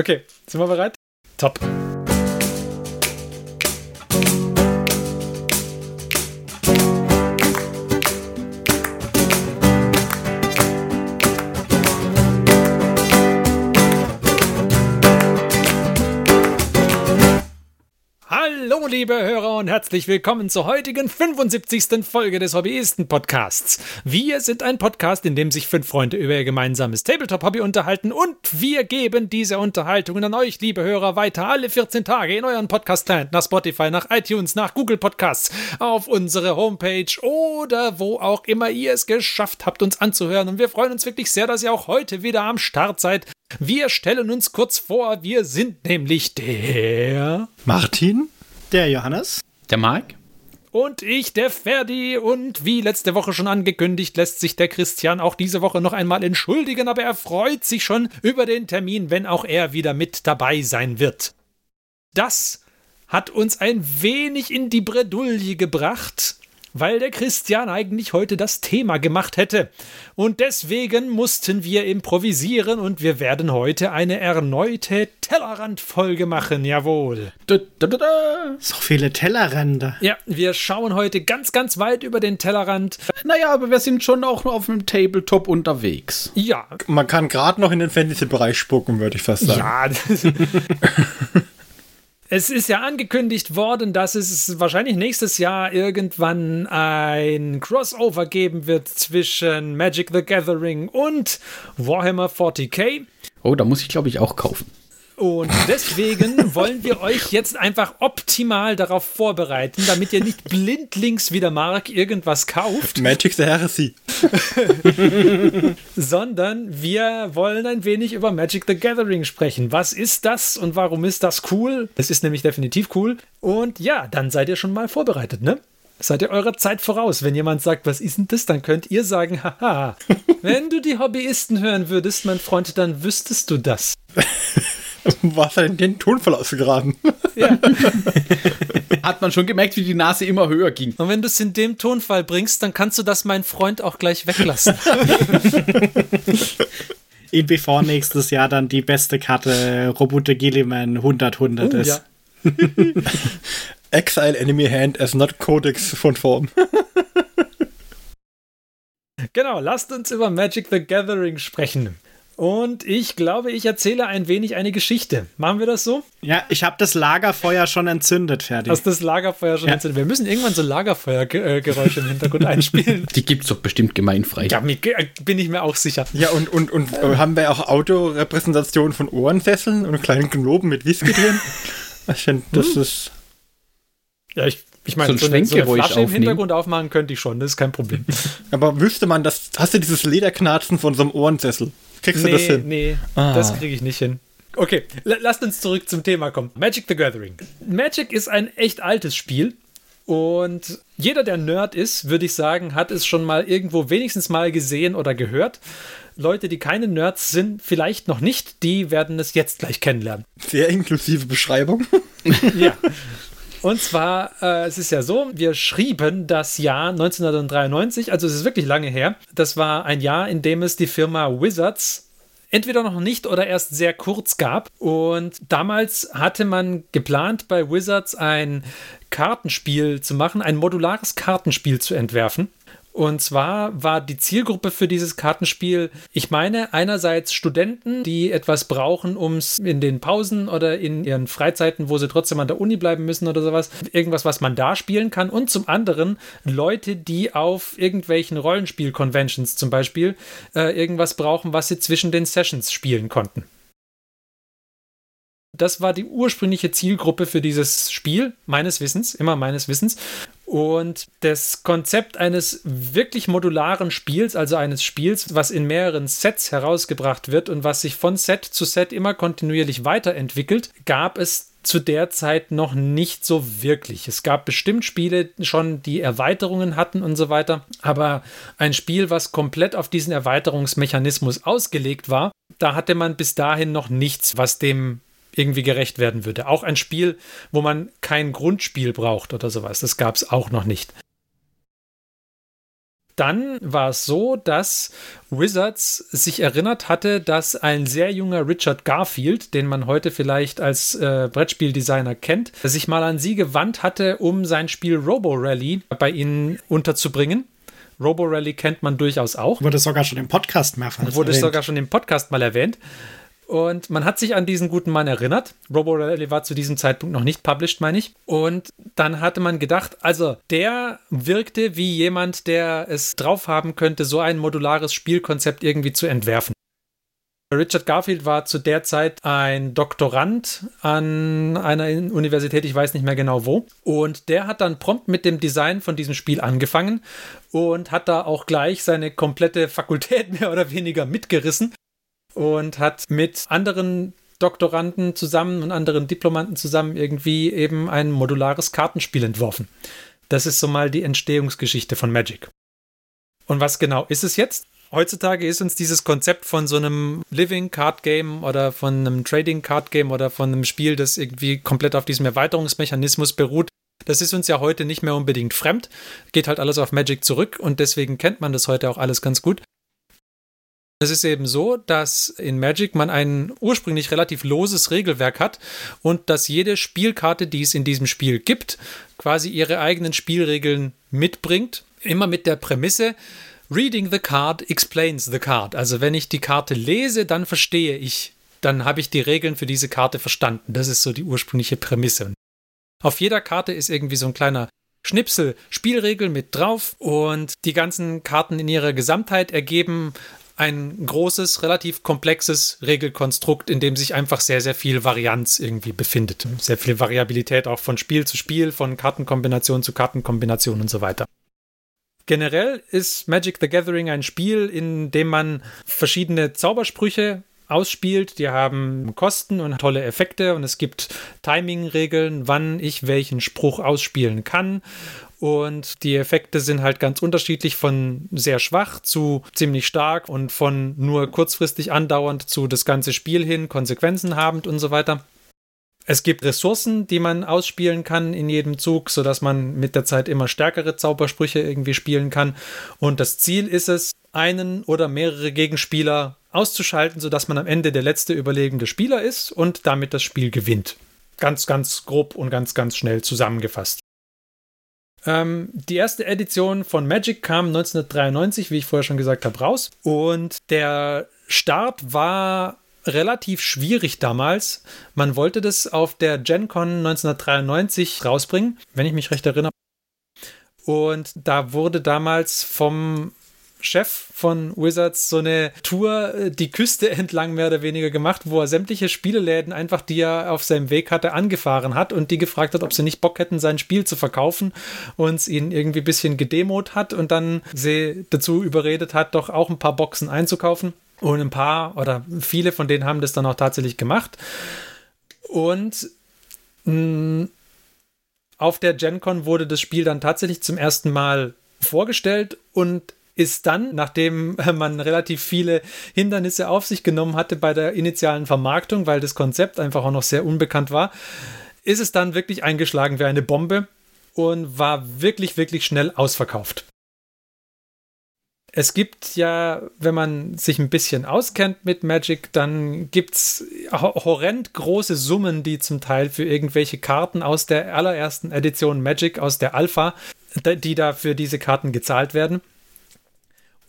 Okay, sind wir bereit? Top. Hallo, liebe Hörer herzlich willkommen zur heutigen 75. Folge des Hobbyisten-Podcasts. Wir sind ein Podcast, in dem sich fünf Freunde über ihr gemeinsames Tabletop-Hobby unterhalten und wir geben diese Unterhaltungen an euch, liebe Hörer, weiter alle 14 Tage in euren Podcast-Client, nach Spotify, nach iTunes, nach Google Podcasts, auf unsere Homepage oder wo auch immer ihr es geschafft habt, uns anzuhören. Und wir freuen uns wirklich sehr, dass ihr auch heute wieder am Start seid. Wir stellen uns kurz vor, wir sind nämlich der Martin, der Johannes, der Marc und ich, der Ferdi. Und wie letzte Woche schon angekündigt, lässt sich der Christian auch diese Woche noch einmal entschuldigen, aber er freut sich schon über den Termin, wenn auch er wieder mit dabei sein wird. Das hat uns ein wenig in die Bredouille gebracht, weil der Christian eigentlich heute das Thema gemacht hätte. Und deswegen mussten wir improvisieren und wir werden heute eine erneute Tellerrand-Folge machen, jawohl. Da, da, da, so viele Tellerränder. Ja, wir schauen heute ganz, ganz weit über den Tellerrand. Naja, aber wir sind schon auch auf einem Tabletop unterwegs. Ja. Man kann gerade noch in den Fantasy-Bereich spucken, würde ich fast sagen. Ja, Es ist ja angekündigt worden, dass es wahrscheinlich nächstes Jahr irgendwann ein Crossover geben wird zwischen Magic the Gathering und Warhammer 40k. Oh, da muss ich glaube ich auch kaufen. Und deswegen wollen wir euch jetzt einfach optimal darauf vorbereiten, damit ihr nicht blindlings wie der Mark irgendwas kauft. Magic the Heresy. sondern wir wollen ein wenig über Magic the Gathering sprechen. Was ist das und warum ist das cool? Es ist nämlich definitiv cool. Und ja, dann seid ihr schon mal vorbereitet, ne? Seid ihr eurer Zeit voraus. Wenn jemand sagt, was ist denn das, dann könnt ihr sagen, haha. Wenn du die Hobbyisten hören würdest, mein Freund, dann wüsstest du das. Was hat denn den Tonfall ausgegraben? Ja. Hat man schon gemerkt, wie die Nase immer höher ging. Und wenn du es in dem Tonfall bringst, dann kannst du das, mein Freund, auch gleich weglassen. In bevor nächstes Jahr dann die beste Karte Robute Gilliman 100-100 uh, ist. Ja. Exile Enemy Hand as not Codex von Form. genau, lasst uns über Magic the Gathering sprechen. Und ich glaube, ich erzähle ein wenig eine Geschichte. Machen wir das so? Ja, ich habe das Lagerfeuer schon entzündet, fertig. Hast das Lagerfeuer schon ja. entzündet? Wir müssen irgendwann so Lagerfeuergeräusche im Hintergrund einspielen. Die gibt es doch bestimmt gemeinfrei. Ja, bin ich mir auch sicher. Ja, und, und, und äh, haben wir auch Autorepräsentationen von Ohrensesseln und kleinen Globen mit Whisky drin? Ich finde, das hm. ist. Ja, ich ich meine, so, so, eine, so eine Flasche im aufnehmen. Hintergrund aufmachen könnte ich schon, das ist kein Problem. Aber wüsste man, das, hast du dieses Lederknarzen von so einem Ohrensessel? Kriegst nee, du das hin? Nee, ah. das kriege ich nicht hin. Okay, lasst uns zurück zum Thema kommen. Magic the Gathering. Magic ist ein echt altes Spiel. Und jeder, der Nerd ist, würde ich sagen, hat es schon mal irgendwo wenigstens mal gesehen oder gehört. Leute, die keine Nerds sind, vielleicht noch nicht, die werden es jetzt gleich kennenlernen. Sehr inklusive Beschreibung. ja. Und zwar, äh, es ist ja so, wir schrieben das Jahr 1993, also es ist wirklich lange her. Das war ein Jahr, in dem es die Firma Wizards entweder noch nicht oder erst sehr kurz gab. Und damals hatte man geplant, bei Wizards ein Kartenspiel zu machen, ein modulares Kartenspiel zu entwerfen. Und zwar war die Zielgruppe für dieses Kartenspiel, ich meine, einerseits Studenten, die etwas brauchen, um es in den Pausen oder in ihren Freizeiten, wo sie trotzdem an der Uni bleiben müssen oder sowas, irgendwas, was man da spielen kann. Und zum anderen Leute, die auf irgendwelchen Rollenspiel-Conventions zum Beispiel äh, irgendwas brauchen, was sie zwischen den Sessions spielen konnten. Das war die ursprüngliche Zielgruppe für dieses Spiel, meines Wissens, immer meines Wissens. Und das Konzept eines wirklich modularen Spiels, also eines Spiels, was in mehreren Sets herausgebracht wird und was sich von Set zu Set immer kontinuierlich weiterentwickelt, gab es zu der Zeit noch nicht so wirklich. Es gab bestimmt Spiele schon, die Erweiterungen hatten und so weiter, aber ein Spiel, was komplett auf diesen Erweiterungsmechanismus ausgelegt war, da hatte man bis dahin noch nichts, was dem irgendwie gerecht werden würde. Auch ein Spiel, wo man kein Grundspiel braucht oder sowas. Das gab es auch noch nicht. dann war es so, dass Wizards sich erinnert hatte, dass ein sehr junger Richard Garfield, den man heute vielleicht als äh, Brettspieldesigner kennt, sich mal an sie gewandt hatte, um sein Spiel Robo Rally bei ihnen unterzubringen. Robo Rally kennt man durchaus auch. Wurde sogar schon im Podcast mehrfach Wurde erwähnt. sogar schon im Podcast mal erwähnt. Und man hat sich an diesen guten Mann erinnert. Robo Rally war zu diesem Zeitpunkt noch nicht published, meine ich. Und dann hatte man gedacht, also der wirkte wie jemand, der es drauf haben könnte, so ein modulares Spielkonzept irgendwie zu entwerfen. Richard Garfield war zu der Zeit ein Doktorand an einer Universität, ich weiß nicht mehr genau wo. Und der hat dann prompt mit dem Design von diesem Spiel angefangen und hat da auch gleich seine komplette Fakultät mehr oder weniger mitgerissen und hat mit anderen Doktoranden zusammen und anderen Diplomanten zusammen irgendwie eben ein modulares Kartenspiel entworfen. Das ist so mal die Entstehungsgeschichte von Magic. Und was genau ist es jetzt? Heutzutage ist uns dieses Konzept von so einem Living Card Game oder von einem Trading Card Game oder von einem Spiel, das irgendwie komplett auf diesem Erweiterungsmechanismus beruht, das ist uns ja heute nicht mehr unbedingt fremd. Geht halt alles auf Magic zurück und deswegen kennt man das heute auch alles ganz gut. Es ist eben so, dass in Magic man ein ursprünglich relativ loses Regelwerk hat und dass jede Spielkarte, die es in diesem Spiel gibt, quasi ihre eigenen Spielregeln mitbringt. Immer mit der Prämisse, Reading the card explains the card. Also wenn ich die Karte lese, dann verstehe ich, dann habe ich die Regeln für diese Karte verstanden. Das ist so die ursprüngliche Prämisse. Auf jeder Karte ist irgendwie so ein kleiner Schnipsel Spielregeln mit drauf und die ganzen Karten in ihrer Gesamtheit ergeben ein großes, relativ komplexes Regelkonstrukt, in dem sich einfach sehr, sehr viel Varianz irgendwie befindet. Sehr viel Variabilität auch von Spiel zu Spiel, von Kartenkombination zu Kartenkombination und so weiter. Generell ist Magic the Gathering ein Spiel, in dem man verschiedene Zaubersprüche ausspielt. Die haben Kosten und tolle Effekte und es gibt Timing-Regeln, wann ich welchen Spruch ausspielen kann. Und die Effekte sind halt ganz unterschiedlich von sehr schwach zu ziemlich stark und von nur kurzfristig andauernd zu das ganze Spiel hin, Konsequenzen habend und so weiter. Es gibt Ressourcen, die man ausspielen kann in jedem Zug, sodass man mit der Zeit immer stärkere Zaubersprüche irgendwie spielen kann. Und das Ziel ist es, einen oder mehrere Gegenspieler auszuschalten, sodass man am Ende der letzte überlebende Spieler ist und damit das Spiel gewinnt. Ganz, ganz grob und ganz, ganz schnell zusammengefasst. Ähm, die erste Edition von Magic kam 1993, wie ich vorher schon gesagt habe, raus. Und der Start war relativ schwierig damals. Man wollte das auf der Gen Con 1993 rausbringen, wenn ich mich recht erinnere. Und da wurde damals vom Chef von Wizards so eine Tour äh, die Küste entlang mehr oder weniger gemacht, wo er sämtliche Spieleläden einfach, die er auf seinem Weg hatte, angefahren hat und die gefragt hat, ob sie nicht Bock hätten, sein Spiel zu verkaufen und es ihnen irgendwie ein bisschen gedemot hat und dann sie dazu überredet hat, doch auch ein paar Boxen einzukaufen. Und ein paar oder viele von denen haben das dann auch tatsächlich gemacht. Und mh, auf der GenCon wurde das Spiel dann tatsächlich zum ersten Mal vorgestellt und ist dann, nachdem man relativ viele Hindernisse auf sich genommen hatte bei der initialen Vermarktung, weil das Konzept einfach auch noch sehr unbekannt war, ist es dann wirklich eingeschlagen wie eine Bombe und war wirklich, wirklich schnell ausverkauft. Es gibt ja, wenn man sich ein bisschen auskennt mit Magic, dann gibt es horrend große Summen, die zum Teil für irgendwelche Karten aus der allerersten Edition Magic, aus der Alpha, die da für diese Karten gezahlt werden.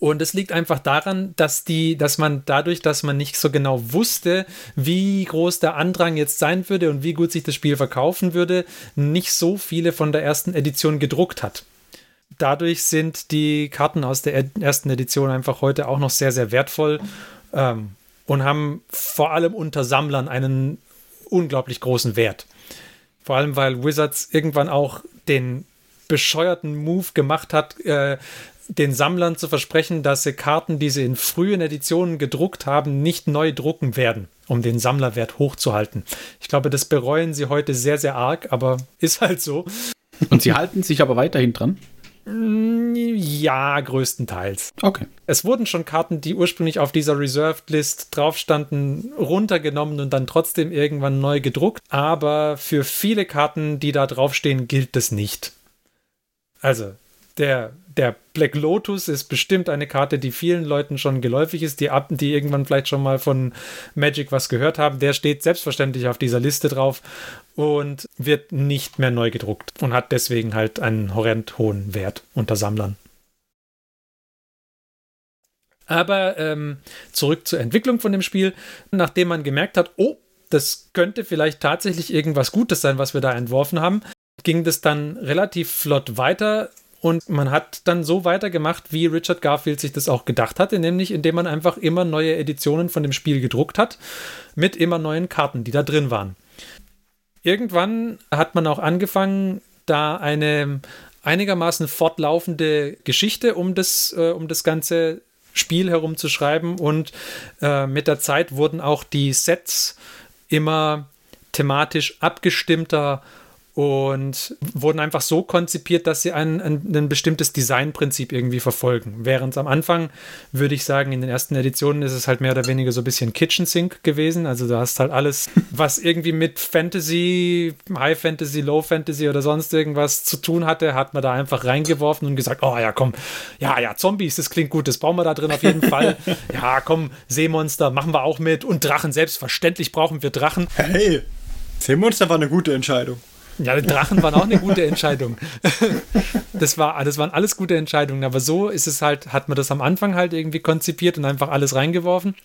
Und es liegt einfach daran, dass die, dass man dadurch, dass man nicht so genau wusste, wie groß der Andrang jetzt sein würde und wie gut sich das Spiel verkaufen würde, nicht so viele von der ersten Edition gedruckt hat. Dadurch sind die Karten aus der ersten Edition einfach heute auch noch sehr, sehr wertvoll ähm, und haben vor allem unter Sammlern einen unglaublich großen Wert. Vor allem, weil Wizards irgendwann auch den bescheuerten Move gemacht hat, äh, den Sammlern zu versprechen, dass sie Karten, die sie in frühen Editionen gedruckt haben, nicht neu drucken werden, um den Sammlerwert hochzuhalten. Ich glaube, das bereuen sie heute sehr, sehr arg, aber ist halt so. Und sie halten sich aber weiterhin dran? Mm, ja, größtenteils. Okay. Es wurden schon Karten, die ursprünglich auf dieser Reserved List drauf standen, runtergenommen und dann trotzdem irgendwann neu gedruckt. Aber für viele Karten, die da draufstehen, gilt das nicht. Also, der, der Black Lotus ist bestimmt eine Karte, die vielen Leuten schon geläufig ist, die, ab, die irgendwann vielleicht schon mal von Magic was gehört haben. Der steht selbstverständlich auf dieser Liste drauf und wird nicht mehr neu gedruckt und hat deswegen halt einen horrend hohen Wert unter Sammlern. Aber ähm, zurück zur Entwicklung von dem Spiel. Nachdem man gemerkt hat, oh, das könnte vielleicht tatsächlich irgendwas Gutes sein, was wir da entworfen haben, ging das dann relativ flott weiter. Und man hat dann so weitergemacht, wie Richard Garfield sich das auch gedacht hatte, nämlich indem man einfach immer neue Editionen von dem Spiel gedruckt hat, mit immer neuen Karten, die da drin waren. Irgendwann hat man auch angefangen, da eine einigermaßen fortlaufende Geschichte um das, äh, um das Ganze Spiel herumzuschreiben und äh, mit der Zeit wurden auch die Sets immer thematisch abgestimmter und wurden einfach so konzipiert, dass sie ein, ein, ein bestimmtes Designprinzip irgendwie verfolgen. Während am Anfang, würde ich sagen, in den ersten Editionen ist es halt mehr oder weniger so ein bisschen Kitchen Sink gewesen. Also du hast halt alles, was irgendwie mit Fantasy, High Fantasy, Low Fantasy oder sonst irgendwas zu tun hatte, hat man da einfach reingeworfen und gesagt, oh ja, komm, ja, ja, Zombies, das klingt gut, das brauchen wir da drin auf jeden Fall. Ja, komm, Seemonster, machen wir auch mit und Drachen, selbstverständlich brauchen wir Drachen. Hey, Seemonster war eine gute Entscheidung. Ja, die Drachen waren auch eine gute Entscheidung. Das, war, das waren alles gute Entscheidungen, aber so ist es halt, hat man das am Anfang halt irgendwie konzipiert und einfach alles reingeworfen.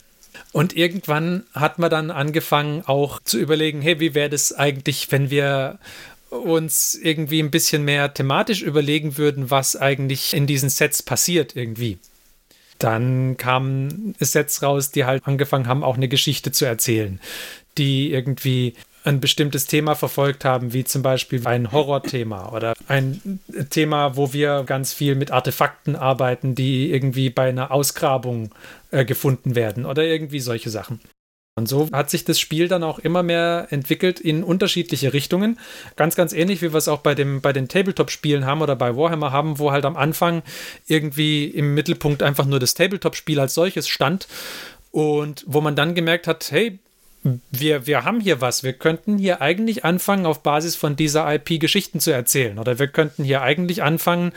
Und irgendwann hat man dann angefangen auch zu überlegen, hey, wie wäre das eigentlich, wenn wir uns irgendwie ein bisschen mehr thematisch überlegen würden, was eigentlich in diesen Sets passiert irgendwie. Dann kamen Sets raus, die halt angefangen haben, auch eine Geschichte zu erzählen, die irgendwie ein bestimmtes Thema verfolgt haben, wie zum Beispiel ein Horrorthema oder ein Thema, wo wir ganz viel mit Artefakten arbeiten, die irgendwie bei einer Ausgrabung äh, gefunden werden oder irgendwie solche Sachen. Und so hat sich das Spiel dann auch immer mehr entwickelt in unterschiedliche Richtungen. Ganz, ganz ähnlich, wie wir es auch bei, dem, bei den Tabletop-Spielen haben oder bei Warhammer haben, wo halt am Anfang irgendwie im Mittelpunkt einfach nur das Tabletop-Spiel als solches stand. Und wo man dann gemerkt hat, hey, wir, wir haben hier was. Wir könnten hier eigentlich anfangen, auf Basis von dieser IP Geschichten zu erzählen. Oder wir könnten hier eigentlich anfangen,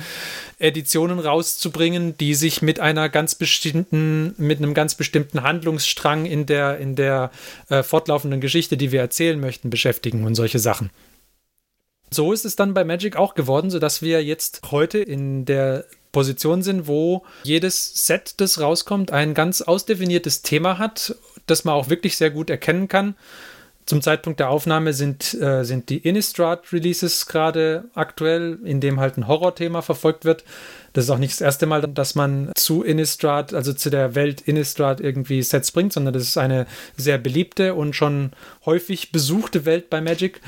Editionen rauszubringen, die sich mit einer ganz bestimmten, mit einem ganz bestimmten Handlungsstrang in der, in der äh, fortlaufenden Geschichte, die wir erzählen möchten, beschäftigen und solche Sachen. So ist es dann bei Magic auch geworden, sodass wir jetzt heute in der Position sind, wo jedes Set, das rauskommt, ein ganz ausdefiniertes Thema hat das man auch wirklich sehr gut erkennen kann. Zum Zeitpunkt der Aufnahme sind, äh, sind die Innistrad-Releases gerade aktuell, in dem halt ein Horrorthema verfolgt wird. Das ist auch nicht das erste Mal, dass man zu Innistrad, also zu der Welt Innistrad irgendwie Sets bringt, sondern das ist eine sehr beliebte und schon häufig besuchte Welt bei Magic.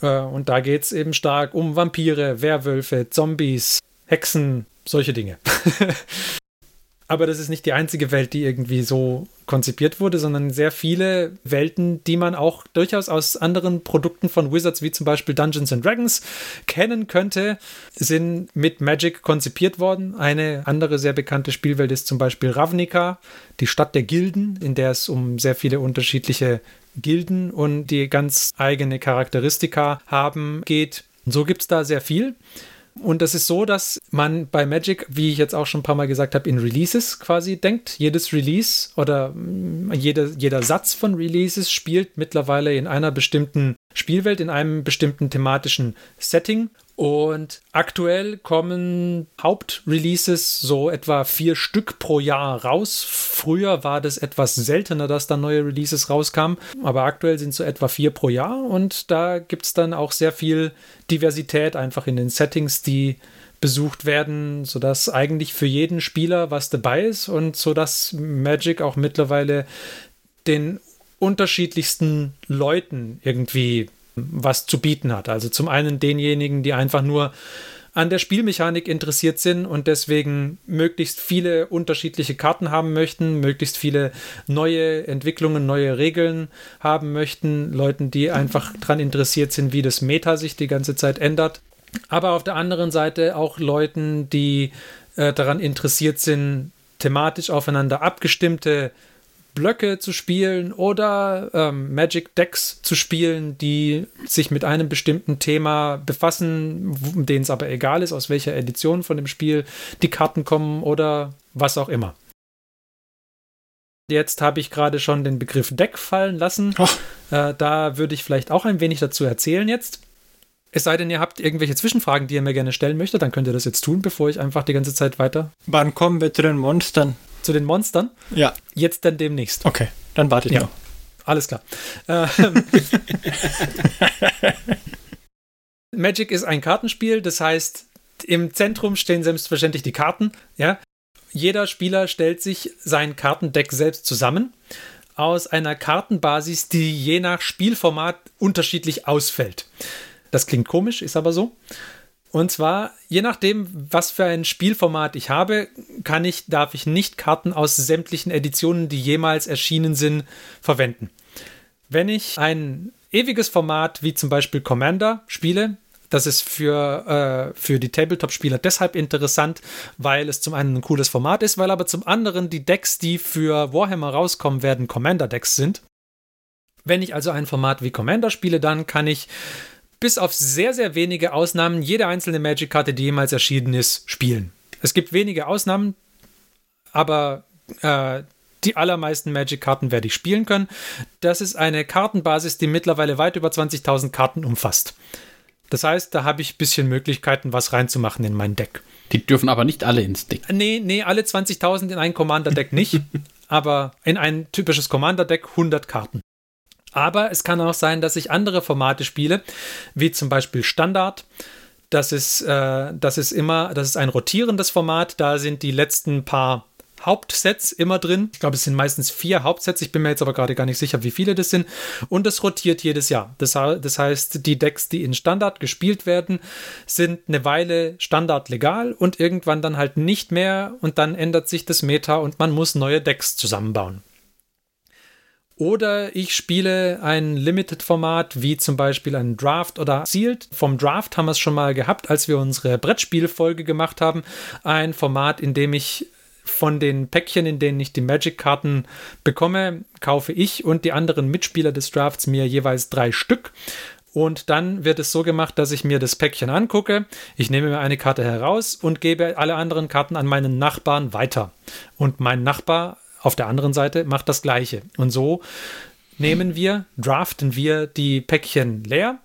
Äh, und da geht es eben stark um Vampire, Werwölfe, Zombies, Hexen, solche Dinge. Aber das ist nicht die einzige Welt, die irgendwie so konzipiert wurde, sondern sehr viele Welten, die man auch durchaus aus anderen Produkten von Wizards, wie zum Beispiel Dungeons and Dragons, kennen könnte, sind mit Magic konzipiert worden. Eine andere sehr bekannte Spielwelt ist zum Beispiel Ravnica, die Stadt der Gilden, in der es um sehr viele unterschiedliche Gilden und die ganz eigene Charakteristika haben geht. Und so gibt es da sehr viel. Und das ist so, dass man bei Magic, wie ich jetzt auch schon ein paar Mal gesagt habe, in Releases quasi denkt. Jedes Release oder mm, jede, jeder Satz von Releases spielt mittlerweile in einer bestimmten Spielwelt, in einem bestimmten thematischen Setting. Und aktuell kommen Hauptreleases so etwa vier Stück pro Jahr raus. Früher war das etwas seltener, dass da neue Releases rauskamen, aber aktuell sind so etwa vier pro Jahr und da gibt es dann auch sehr viel Diversität einfach in den Settings, die besucht werden, sodass eigentlich für jeden Spieler was dabei ist und sodass Magic auch mittlerweile den unterschiedlichsten Leuten irgendwie was zu bieten hat. Also zum einen denjenigen, die einfach nur an der Spielmechanik interessiert sind und deswegen möglichst viele unterschiedliche Karten haben möchten, möglichst viele neue Entwicklungen, neue Regeln haben möchten, Leuten, die einfach daran interessiert sind, wie das Meta sich die ganze Zeit ändert. Aber auf der anderen Seite auch Leuten, die äh, daran interessiert sind, thematisch aufeinander abgestimmte Blöcke zu spielen oder ähm, Magic Decks zu spielen, die sich mit einem bestimmten Thema befassen, denen es aber egal ist, aus welcher Edition von dem Spiel die Karten kommen oder was auch immer. Jetzt habe ich gerade schon den Begriff Deck fallen lassen. Äh, da würde ich vielleicht auch ein wenig dazu erzählen jetzt. Es sei denn, ihr habt irgendwelche Zwischenfragen, die ihr mir gerne stellen möchtet, dann könnt ihr das jetzt tun, bevor ich einfach die ganze Zeit weiter. Wann kommen wir zu den Monstern? Zu den Monstern? Ja. Jetzt dann demnächst. Okay, dann warte ich Ja. noch. Alles klar. Ähm, Magic ist ein Kartenspiel, das heißt, im Zentrum stehen selbstverständlich die Karten. Ja? Jeder Spieler stellt sich sein Kartendeck selbst zusammen aus einer Kartenbasis, die je nach Spielformat unterschiedlich ausfällt. Das klingt komisch, ist aber so. Und zwar, je nachdem, was für ein Spielformat ich habe, kann ich, darf ich nicht Karten aus sämtlichen Editionen, die jemals erschienen sind, verwenden. Wenn ich ein ewiges Format wie zum Beispiel Commander spiele, das ist für, äh, für die Tabletop-Spieler deshalb interessant, weil es zum einen ein cooles Format ist, weil aber zum anderen die Decks, die für Warhammer rauskommen werden, Commander-Decks sind. Wenn ich also ein Format wie Commander spiele, dann kann ich bis auf sehr, sehr wenige Ausnahmen jede einzelne Magic-Karte, die jemals erschienen ist, spielen. Es gibt wenige Ausnahmen, aber äh, die allermeisten Magic-Karten werde ich spielen können. Das ist eine Kartenbasis, die mittlerweile weit über 20.000 Karten umfasst. Das heißt, da habe ich ein bisschen Möglichkeiten, was reinzumachen in mein Deck. Die dürfen aber nicht alle ins Deck. Nee, nee, alle 20.000 in ein Commander-Deck nicht, aber in ein typisches Commander-Deck 100 Karten. Aber es kann auch sein, dass ich andere Formate spiele, wie zum Beispiel Standard. Das ist, äh, das ist immer, das ist ein rotierendes Format. Da sind die letzten paar Hauptsets immer drin. Ich glaube, es sind meistens vier Hauptsets. Ich bin mir jetzt aber gerade gar nicht sicher, wie viele das sind. Und es rotiert jedes Jahr. Das, das heißt, die Decks, die in Standard gespielt werden, sind eine Weile Standard legal und irgendwann dann halt nicht mehr. Und dann ändert sich das Meta und man muss neue Decks zusammenbauen. Oder ich spiele ein Limited-Format, wie zum Beispiel ein Draft oder Sealed. Vom Draft haben wir es schon mal gehabt, als wir unsere Brettspielfolge gemacht haben. Ein Format, in dem ich von den Päckchen, in denen ich die Magic-Karten bekomme, kaufe ich und die anderen Mitspieler des Drafts mir jeweils drei Stück. Und dann wird es so gemacht, dass ich mir das Päckchen angucke, ich nehme mir eine Karte heraus und gebe alle anderen Karten an meinen Nachbarn weiter. Und mein Nachbar auf der anderen Seite macht das Gleiche. Und so nehmen wir, draften wir die Päckchen leer.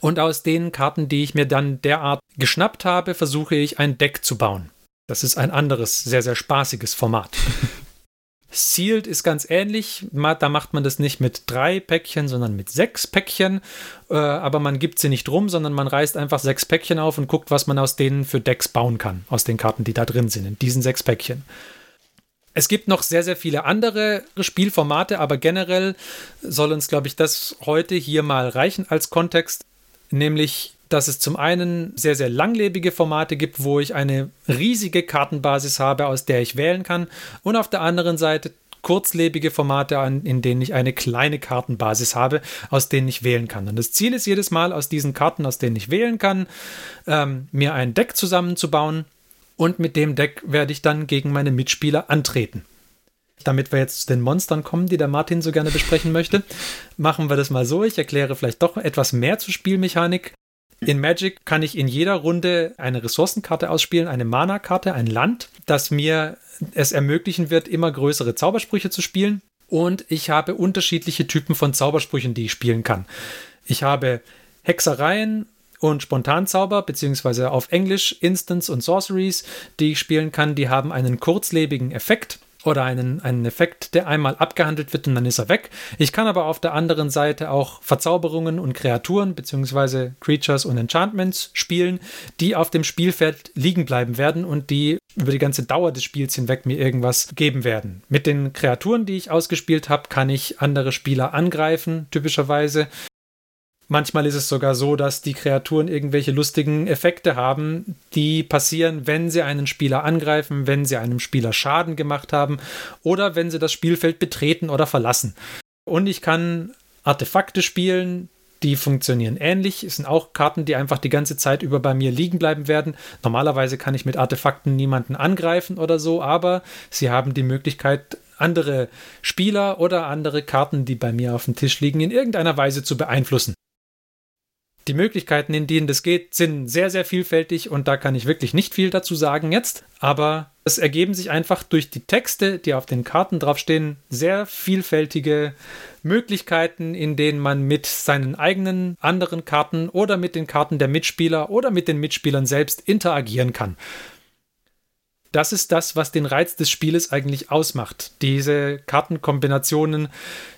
Und aus den Karten, die ich mir dann derart geschnappt habe, versuche ich ein Deck zu bauen. Das ist ein anderes, sehr, sehr spaßiges Format. Sealed ist ganz ähnlich. Da macht man das nicht mit drei Päckchen, sondern mit sechs Päckchen. Äh, aber man gibt sie nicht rum, sondern man reißt einfach sechs Päckchen auf und guckt, was man aus denen für Decks bauen kann. Aus den Karten, die da drin sind, in diesen sechs Päckchen. Es gibt noch sehr, sehr viele andere Spielformate, aber generell soll uns, glaube ich, das heute hier mal reichen als Kontext. Nämlich, dass es zum einen sehr, sehr langlebige Formate gibt, wo ich eine riesige Kartenbasis habe, aus der ich wählen kann. Und auf der anderen Seite kurzlebige Formate, in denen ich eine kleine Kartenbasis habe, aus denen ich wählen kann. Und das Ziel ist jedes Mal, aus diesen Karten, aus denen ich wählen kann, ähm, mir ein Deck zusammenzubauen. Und mit dem Deck werde ich dann gegen meine Mitspieler antreten. Damit wir jetzt zu den Monstern kommen, die der Martin so gerne besprechen möchte, machen wir das mal so. Ich erkläre vielleicht doch etwas mehr zur Spielmechanik. In Magic kann ich in jeder Runde eine Ressourcenkarte ausspielen, eine Mana-Karte, ein Land, das mir es ermöglichen wird, immer größere Zaubersprüche zu spielen. Und ich habe unterschiedliche Typen von Zaubersprüchen, die ich spielen kann. Ich habe Hexereien und Spontanzauber, beziehungsweise auf Englisch Instants und Sorceries, die ich spielen kann, die haben einen kurzlebigen Effekt oder einen, einen Effekt, der einmal abgehandelt wird und dann ist er weg. Ich kann aber auf der anderen Seite auch Verzauberungen und Kreaturen beziehungsweise Creatures und Enchantments spielen, die auf dem Spielfeld liegen bleiben werden und die über die ganze Dauer des Spiels hinweg mir irgendwas geben werden. Mit den Kreaturen, die ich ausgespielt habe, kann ich andere Spieler angreifen, typischerweise. Manchmal ist es sogar so, dass die Kreaturen irgendwelche lustigen Effekte haben, die passieren, wenn sie einen Spieler angreifen, wenn sie einem Spieler Schaden gemacht haben oder wenn sie das Spielfeld betreten oder verlassen. Und ich kann Artefakte spielen, die funktionieren ähnlich. Es sind auch Karten, die einfach die ganze Zeit über bei mir liegen bleiben werden. Normalerweise kann ich mit Artefakten niemanden angreifen oder so, aber sie haben die Möglichkeit, andere Spieler oder andere Karten, die bei mir auf dem Tisch liegen, in irgendeiner Weise zu beeinflussen. Die Möglichkeiten, in denen das geht, sind sehr, sehr vielfältig und da kann ich wirklich nicht viel dazu sagen jetzt. Aber es ergeben sich einfach durch die Texte, die auf den Karten draufstehen, sehr vielfältige Möglichkeiten, in denen man mit seinen eigenen anderen Karten oder mit den Karten der Mitspieler oder mit den Mitspielern selbst interagieren kann. Das ist das, was den Reiz des Spieles eigentlich ausmacht. Diese Kartenkombinationen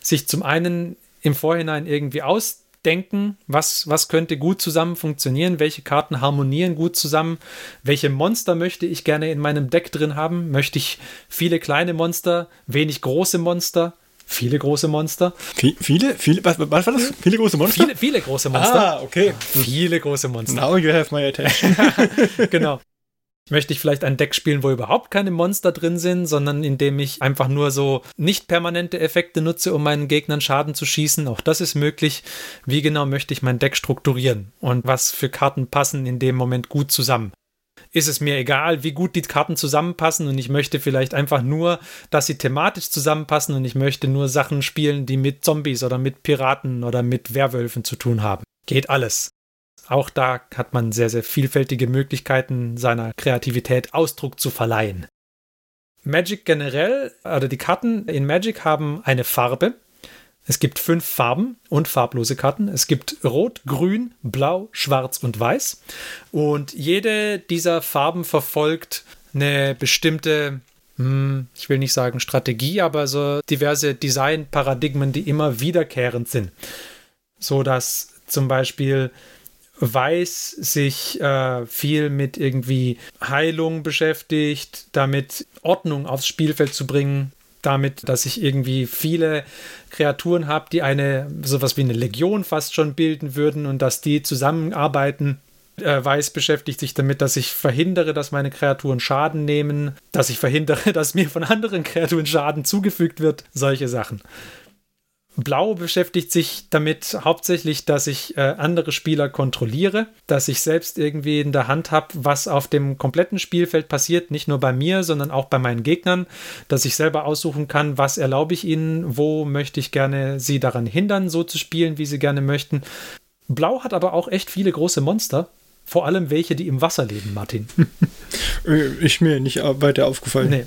sich zum einen im Vorhinein irgendwie aus denken, was, was könnte gut zusammen funktionieren, welche Karten harmonieren gut zusammen, welche Monster möchte ich gerne in meinem Deck drin haben, möchte ich viele kleine Monster, wenig große Monster, viele große Monster. Viele, viele, was, was war das? Viele große Monster? Viele, viele große Monster. Ah, okay. Viele große Monster. Now you have my attention. genau. Möchte ich vielleicht ein Deck spielen, wo überhaupt keine Monster drin sind, sondern in dem ich einfach nur so nicht permanente Effekte nutze, um meinen Gegnern Schaden zu schießen? Auch das ist möglich. Wie genau möchte ich mein Deck strukturieren? Und was für Karten passen in dem Moment gut zusammen? Ist es mir egal, wie gut die Karten zusammenpassen und ich möchte vielleicht einfach nur, dass sie thematisch zusammenpassen und ich möchte nur Sachen spielen, die mit Zombies oder mit Piraten oder mit Werwölfen zu tun haben. Geht alles. Auch da hat man sehr, sehr vielfältige Möglichkeiten, seiner Kreativität Ausdruck zu verleihen. Magic generell, oder die Karten in Magic haben eine Farbe. Es gibt fünf Farben und farblose Karten. Es gibt Rot, Grün, Blau, Schwarz und Weiß. Und jede dieser Farben verfolgt eine bestimmte, hm, ich will nicht sagen Strategie, aber so diverse Designparadigmen, die immer wiederkehrend sind. So dass zum Beispiel Weiß sich äh, viel mit irgendwie Heilung beschäftigt, damit Ordnung aufs Spielfeld zu bringen, damit, dass ich irgendwie viele Kreaturen habe, die eine sowas wie eine Legion fast schon bilden würden und dass die zusammenarbeiten. Äh, Weiß beschäftigt sich damit, dass ich verhindere, dass meine Kreaturen Schaden nehmen, dass ich verhindere, dass mir von anderen Kreaturen Schaden zugefügt wird, solche Sachen. Blau beschäftigt sich damit hauptsächlich, dass ich äh, andere Spieler kontrolliere, dass ich selbst irgendwie in der Hand habe, was auf dem kompletten Spielfeld passiert, nicht nur bei mir, sondern auch bei meinen Gegnern, dass ich selber aussuchen kann, was erlaube ich ihnen, wo möchte ich gerne sie daran hindern, so zu spielen, wie sie gerne möchten. Blau hat aber auch echt viele große Monster, vor allem welche, die im Wasser leben, Martin. Äh, ich mir nicht weiter aufgefallen. Nee.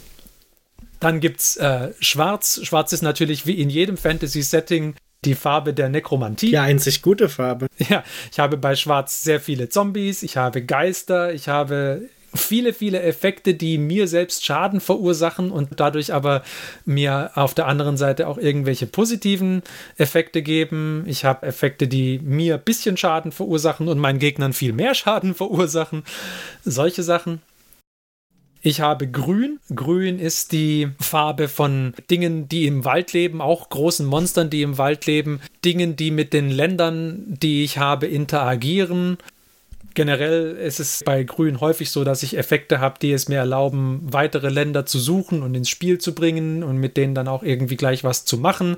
Dann gibt's äh, Schwarz. Schwarz ist natürlich wie in jedem Fantasy-Setting die Farbe der Nekromantie. Die einzig gute Farbe. Ja, ich habe bei Schwarz sehr viele Zombies, ich habe Geister, ich habe viele, viele Effekte, die mir selbst Schaden verursachen und dadurch aber mir auf der anderen Seite auch irgendwelche positiven Effekte geben. Ich habe Effekte, die mir ein bisschen Schaden verursachen und meinen Gegnern viel mehr Schaden verursachen. Solche Sachen. Ich habe grün. Grün ist die Farbe von Dingen, die im Wald leben, auch großen Monstern, die im Wald leben, Dingen, die mit den Ländern, die ich habe, interagieren. Generell ist es bei Grün häufig so, dass ich Effekte habe, die es mir erlauben, weitere Länder zu suchen und ins Spiel zu bringen und mit denen dann auch irgendwie gleich was zu machen.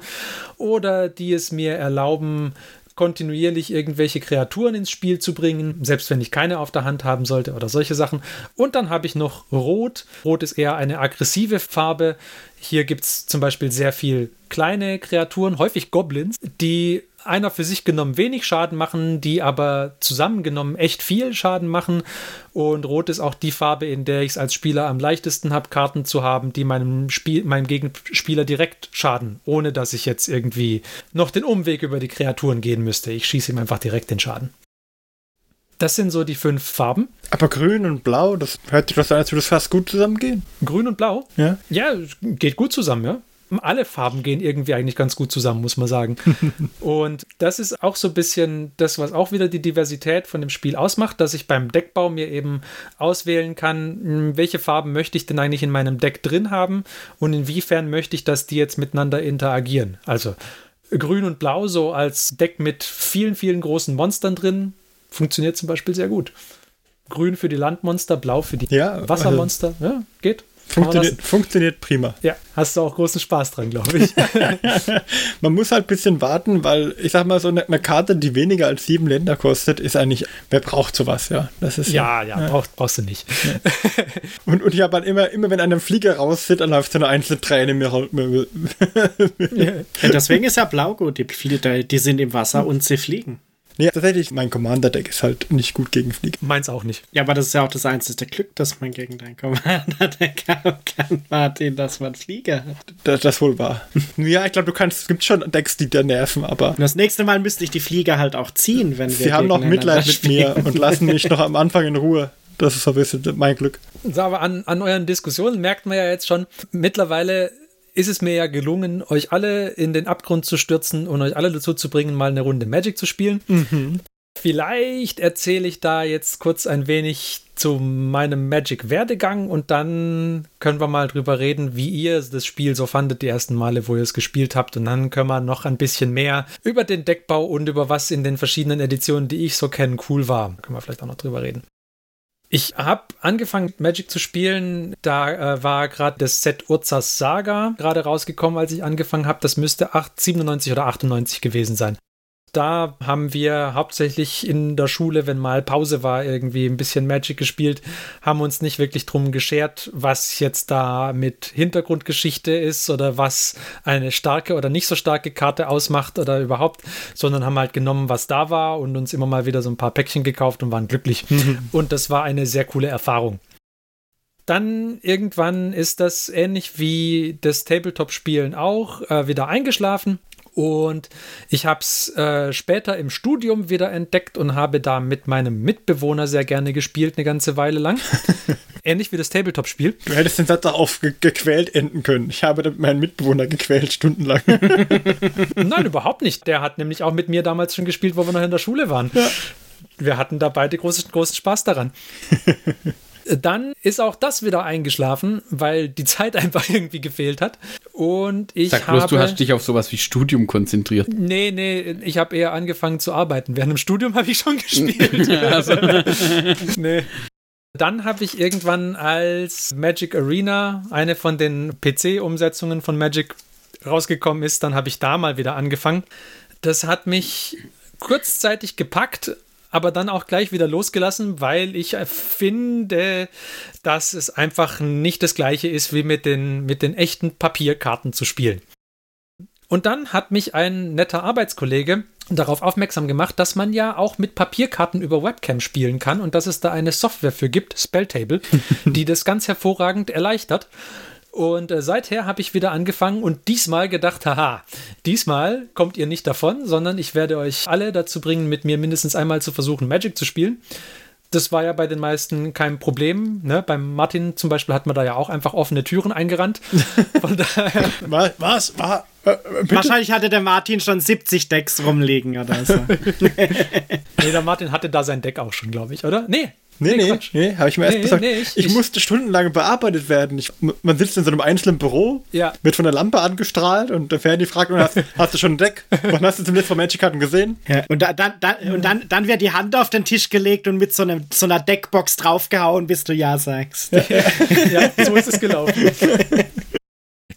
Oder die es mir erlauben, kontinuierlich irgendwelche Kreaturen ins Spiel zu bringen, selbst wenn ich keine auf der Hand haben sollte oder solche Sachen. Und dann habe ich noch Rot. Rot ist eher eine aggressive Farbe. Hier gibt es zum Beispiel sehr viel kleine Kreaturen, häufig Goblins, die einer für sich genommen wenig Schaden machen, die aber zusammengenommen echt viel Schaden machen. Und Rot ist auch die Farbe, in der ich es als Spieler am leichtesten habe, Karten zu haben, die meinem, Spiel, meinem Gegenspieler direkt schaden, ohne dass ich jetzt irgendwie noch den Umweg über die Kreaturen gehen müsste. Ich schieße ihm einfach direkt den Schaden. Das sind so die fünf Farben. Aber grün und blau, das hört sich das an, als würde das fast gut zusammengehen. Grün und blau? Ja. Ja, geht gut zusammen, ja alle Farben gehen irgendwie eigentlich ganz gut zusammen, muss man sagen. und das ist auch so ein bisschen das, was auch wieder die Diversität von dem Spiel ausmacht, dass ich beim Deckbau mir eben auswählen kann, hm, welche Farben möchte ich denn eigentlich in meinem Deck drin haben und inwiefern möchte ich, dass die jetzt miteinander interagieren. Also Grün und Blau so als Deck mit vielen, vielen großen Monstern drin funktioniert zum Beispiel sehr gut. Grün für die Landmonster, Blau für die ja, Wassermonster. Also, ja, geht. Funktioniert, funktioniert prima. Ja, hast du auch großen Spaß dran, glaube ich. Man muss halt ein bisschen warten, weil ich sag mal, so eine, eine Karte, die weniger als sieben Länder kostet, ist eigentlich, wer braucht sowas, ja? Das ist ja, ja, brauchst, brauchst du nicht. Und, und ich habe halt immer, immer wenn einer Flieger raus sitzt, dann läuft so eine einzelne Träne mir. mir Ja, deswegen ist ja Blau gut. Die, die, die sind im Wasser und sie fliegen. Nee, tatsächlich, mein Commander-Deck ist halt nicht gut gegen Flieger. Meins auch nicht. Ja, aber das ist ja auch das einzige Glück, dass man gegen deinen Commander-Deck haben kann, Martin, dass man Flieger hat. Das, das wohl war. ja, ich glaube, du kannst, es gibt schon Decks, die dir nerven, aber Und das nächste Mal müsste ich die Flieger halt auch ziehen, wenn wir sie haben noch Mitleid mit mir und lassen mich noch am Anfang in Ruhe. Das ist so ein bisschen mein Glück. So, aber an, an euren Diskussionen merkt man ja jetzt schon, mittlerweile ist es mir ja gelungen, euch alle in den Abgrund zu stürzen und euch alle dazu zu bringen, mal eine Runde Magic zu spielen. Vielleicht erzähle ich da jetzt kurz ein wenig zu meinem Magic-Werdegang und dann können wir mal drüber reden, wie ihr das Spiel so fandet, die ersten Male, wo ihr es gespielt habt. Und dann können wir noch ein bisschen mehr über den Deckbau und über was in den verschiedenen Editionen, die ich so kenne, cool war. Können wir vielleicht auch noch drüber reden. Ich habe angefangen, Magic zu spielen. Da äh, war gerade das Set Urzas Saga gerade rausgekommen, als ich angefangen habe. Das müsste 8, 97 oder 98 gewesen sein. Da haben wir hauptsächlich in der Schule, wenn mal Pause war, irgendwie ein bisschen Magic gespielt, haben uns nicht wirklich drum geschert, was jetzt da mit Hintergrundgeschichte ist oder was eine starke oder nicht so starke Karte ausmacht oder überhaupt, sondern haben halt genommen, was da war und uns immer mal wieder so ein paar Päckchen gekauft und waren glücklich. Und das war eine sehr coole Erfahrung. Dann irgendwann ist das ähnlich wie das Tabletop-Spielen auch äh, wieder eingeschlafen. Und ich habe es äh, später im Studium wieder entdeckt und habe da mit meinem Mitbewohner sehr gerne gespielt, eine ganze Weile lang. Ähnlich wie das Tabletop-Spiel. Du hättest den Satz auch ge gequält enden können. Ich habe meinen Mitbewohner gequält, stundenlang. Nein, überhaupt nicht. Der hat nämlich auch mit mir damals schon gespielt, wo wir noch in der Schule waren. Wir hatten da beide großen, großen Spaß daran. Dann ist auch das wieder eingeschlafen, weil die Zeit einfach irgendwie gefehlt hat. Und ich Sag habe. bloß, du hast dich auf sowas wie Studium konzentriert. Nee, nee, ich habe eher angefangen zu arbeiten. Während dem Studium habe ich schon gespielt. Also, nee. Dann habe ich irgendwann als Magic Arena, eine von den PC-Umsetzungen von Magic, rausgekommen ist, dann habe ich da mal wieder angefangen. Das hat mich kurzzeitig gepackt, aber dann auch gleich wieder losgelassen, weil ich finde, dass es einfach nicht das gleiche ist, wie mit den, mit den echten Papierkarten zu spielen. Und dann hat mich ein netter Arbeitskollege darauf aufmerksam gemacht, dass man ja auch mit Papierkarten über Webcam spielen kann und dass es da eine Software für gibt, Spelltable, die das ganz hervorragend erleichtert. Und äh, seither habe ich wieder angefangen und diesmal gedacht, haha, diesmal kommt ihr nicht davon, sondern ich werde euch alle dazu bringen, mit mir mindestens einmal zu versuchen, Magic zu spielen. Das war ja bei den meisten kein Problem. Ne? Beim Martin zum Beispiel hat man da ja auch einfach offene Türen eingerannt. Von daher, was? Was? War, äh, bitte? Wahrscheinlich hatte der Martin schon 70 Decks rumliegen oder so. nee, der Martin hatte da sein Deck auch schon, glaube ich, oder? Nee. Nee, nee, Quatsch. nee, habe ich mir erst Nee, gesagt. nee, ich, ich- ich- musste stundenlang bearbeitet werden. Ich, man sitzt in so einem einzelnen Büro, Ja. wird von der Lampe angestrahlt und da fährt die Frage, hast, hast du schon ein Deck? Wann hast du zum letzten Mal Magic-Karten gesehen? Ja, und, da, dann, dann, und dann, dann wird die Hand auf den Tisch gelegt und mit so, einem, so einer Deckbox draufgehauen, bis du Ja sagst. ja, so ist es gelaufen.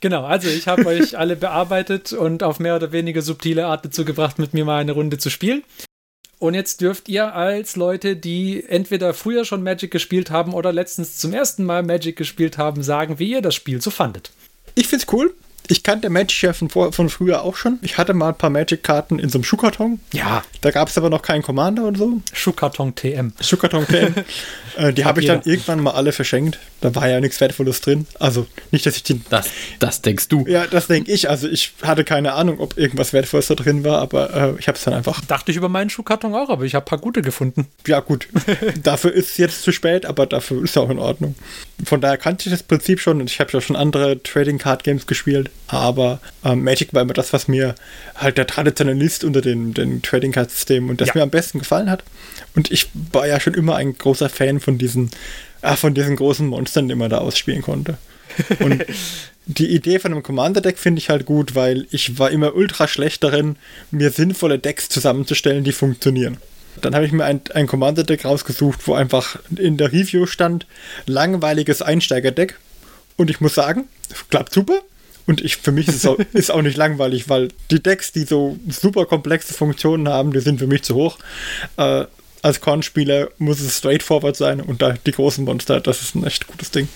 Genau, also ich habe euch alle bearbeitet und auf mehr oder weniger subtile Art dazu gebracht, mit mir mal eine Runde zu spielen. Und jetzt dürft ihr als Leute, die entweder früher schon Magic gespielt haben oder letztens zum ersten Mal Magic gespielt haben, sagen, wie ihr das Spiel so fandet. Ich find's cool. Ich kannte Magic ja von, von früher auch schon. Ich hatte mal ein paar Magic-Karten in so einem Schuhkarton. Ja, Da gab es aber noch keinen Commander und so. Schuhkarton TM. Schuhkarton TM. äh, die habe ich dann irgendwann mal alle verschenkt. Da war ja nichts Wertvolles drin. Also nicht, dass ich die. das, das denkst du. Ja, das denke ich. Also ich hatte keine Ahnung, ob irgendwas Wertvolles da drin war, aber äh, ich habe es dann einfach. Dachte ich über meinen Schuhkarton auch, aber ich habe ein paar gute gefunden. Ja, gut. dafür ist es jetzt zu spät, aber dafür ist es auch in Ordnung. Von daher kannte ich das Prinzip schon und ich habe ja schon andere Trading Card Games gespielt, aber ähm, Magic war immer das, was mir halt der Traditionalist unter den, den Trading Card Systemen und das Ja. mir am besten gefallen hat. Und ich war ja schon immer ein großer Fan von diesen, ah, von diesen großen Monstern, die man da ausspielen konnte. Und die Idee von einem Commander-Deck finde ich halt gut, weil ich war immer ultra schlecht darin, mir sinnvolle Decks zusammenzustellen, die funktionieren. Dann habe ich mir ein, ein Commander-Deck rausgesucht, wo einfach in der Review stand, langweiliges Einsteiger-Deck. Und ich muss sagen, klappt super. Und ich, für mich ist es auch, ist auch nicht langweilig, weil die Decks, die so super komplexe Funktionen haben, die sind für mich zu hoch. Äh, als Kornspieler muss es straightforward sein und da die großen Monster, das ist ein echt gutes Ding.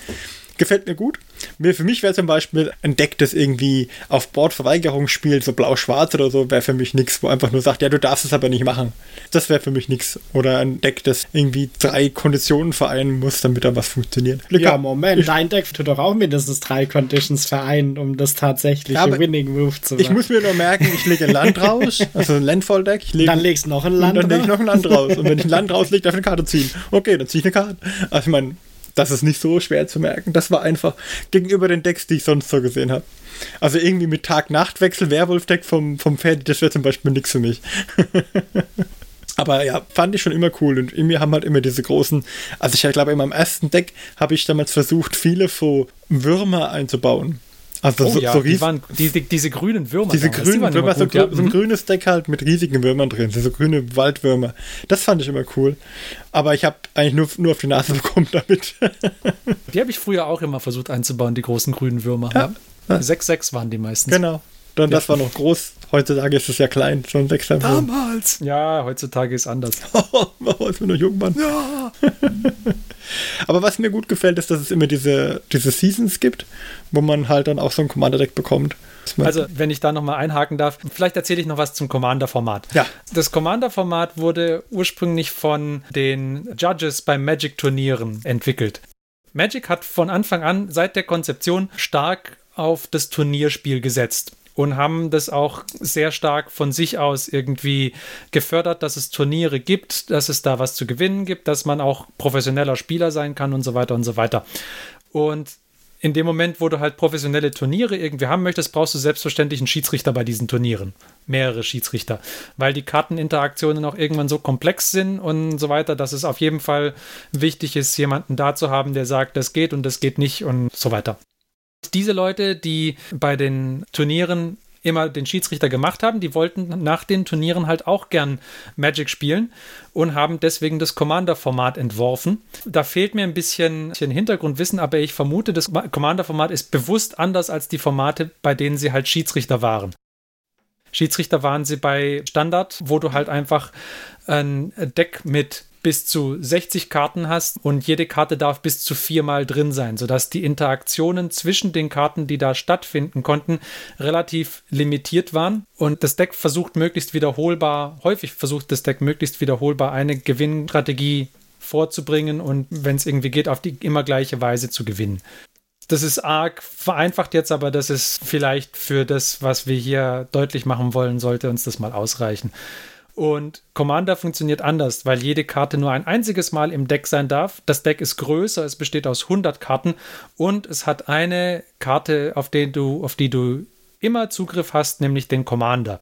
Gefällt mir gut. Mir, für mich wäre zum Beispiel ein Deck, das irgendwie auf Bordverweigerung spielt, so blau-schwarz oder so, wäre für mich nichts, wo einfach nur sagt, ja, du darfst es aber nicht machen. Das wäre für mich nichts. Oder ein Deck, das irgendwie drei Konditionen vereinen muss, damit da was funktioniert. Glück ja, Moment, dein Deck tut doch auch mindestens drei Conditions vereinen, um das tatsächliche ja, Winning Move zu machen. Ich muss mir nur merken, ich lege ein Land raus, also ein Landfall-Deck. Dann legst du noch ein Land raus. Dann lege ich noch ein Land raus. Und wenn ich ein Land rauslege, darf ich eine Karte ziehen. Okay, dann ziehe ich eine Karte. Also ich meine, das ist nicht so schwer zu merken. Das war einfach gegenüber den Decks, die ich sonst so gesehen habe. Also irgendwie mit Tag-Nacht-Wechsel, Werwolf-Deck vom, vom Pferd, das wäre zum Beispiel nichts für mich. Aber ja, fand ich schon immer cool. Und in mir haben halt immer diese großen, also ich glaube, in meinem ersten Deck habe ich damals versucht, viele so Würmer einzubauen. Also oh, so, ja, so die waren, die, die, diese grünen Würmer. Diese damals, grünen Würmer, gut, so, ja. so, ein grünes Deck halt mit riesigen Würmern drin, so grüne Waldwürmer. Das fand ich immer cool. Aber ich habe eigentlich nur, nur auf die Nase bekommen damit. die habe ich früher auch immer versucht einzubauen, die großen grünen Würmer. Ja. 6-6 waren die meistens. Genau. Dann, das war noch groß. Heutzutage ist es ja klein, schon ein Sechser. Damals! Ja, heutzutage ist anders. Oh, als wir noch jung waren. Ja! Aber was mir gut gefällt, ist, dass es immer diese, diese Seasons gibt, wo man halt dann auch so ein Commander-Deck bekommt. Also, wenn ich da nochmal einhaken darf, vielleicht erzähle ich noch was zum Commander-Format. Ja. Das Commander-Format wurde ursprünglich von den Judges bei Magic-Turnieren entwickelt. Magic hat von Anfang an, seit der Konzeption, stark auf das Turnierspiel gesetzt und haben das auch sehr stark von sich aus irgendwie gefördert, dass es Turniere gibt, dass es da was zu gewinnen gibt, dass man auch professioneller Spieler sein kann und so weiter und so weiter. Und in dem Moment, wo du halt professionelle Turniere irgendwie haben möchtest, brauchst du selbstverständlich einen Schiedsrichter bei diesen Turnieren. Mehrere Schiedsrichter. Weil die Karteninteraktionen auch irgendwann so komplex sind und so weiter, dass es auf jeden Fall wichtig ist, jemanden da zu haben, der sagt, das geht und das geht nicht und so weiter. Diese Leute, die bei den Turnieren immer den Schiedsrichter gemacht haben, die wollten nach den Turnieren halt auch gern Magic spielen und haben deswegen das Commander-Format entworfen. Da fehlt mir ein bisschen, Hintergrundwissen, aber ich vermute, das Commander-Format ist bewusst anders als die Formate, bei denen sie halt Schiedsrichter waren. Schiedsrichter waren sie bei Standard, wo du halt einfach ein Deck mit bis zu 60 Karten hast und jede Karte darf bis zu viermal drin sein, sodass die Interaktionen zwischen den Karten, die da stattfinden konnten, relativ limitiert waren. Und das Deck versucht möglichst wiederholbar, häufig versucht das Deck möglichst wiederholbar eine Gewinnstrategie vorzubringen und wenn es irgendwie geht, auf die immer gleiche Weise zu gewinnen. Das ist arg vereinfacht jetzt, aber das ist vielleicht für das, was wir hier deutlich machen wollen, sollte uns das mal ausreichen. Und Commander funktioniert anders, weil jede Karte nur ein einziges Mal im Deck sein darf. Das Deck ist größer, es besteht aus 100 Karten und es hat eine Karte, auf die du, auf die du immer Zugriff hast, nämlich den Commander.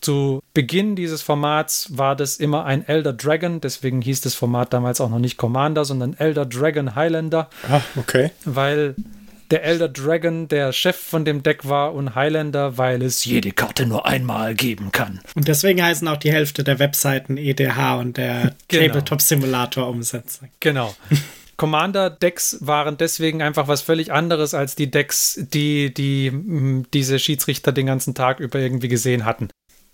Zu Beginn dieses Formats war das immer ein Elder Dragon, deswegen hieß das Format damals auch noch nicht Commander, sondern Elder Dragon Highlander. Ah, okay. Weil der Elder Dragon der Chef von dem Deck war und Highlander, weil es jede Karte nur einmal geben kann. Und deswegen heißen auch die Hälfte der Webseiten EDH und der genau. Tabletop Simulator Umsetzung. Genau. Commander-Decks waren deswegen einfach was völlig anderes als die Decks, die, die diese Schiedsrichter den ganzen Tag über irgendwie gesehen hatten.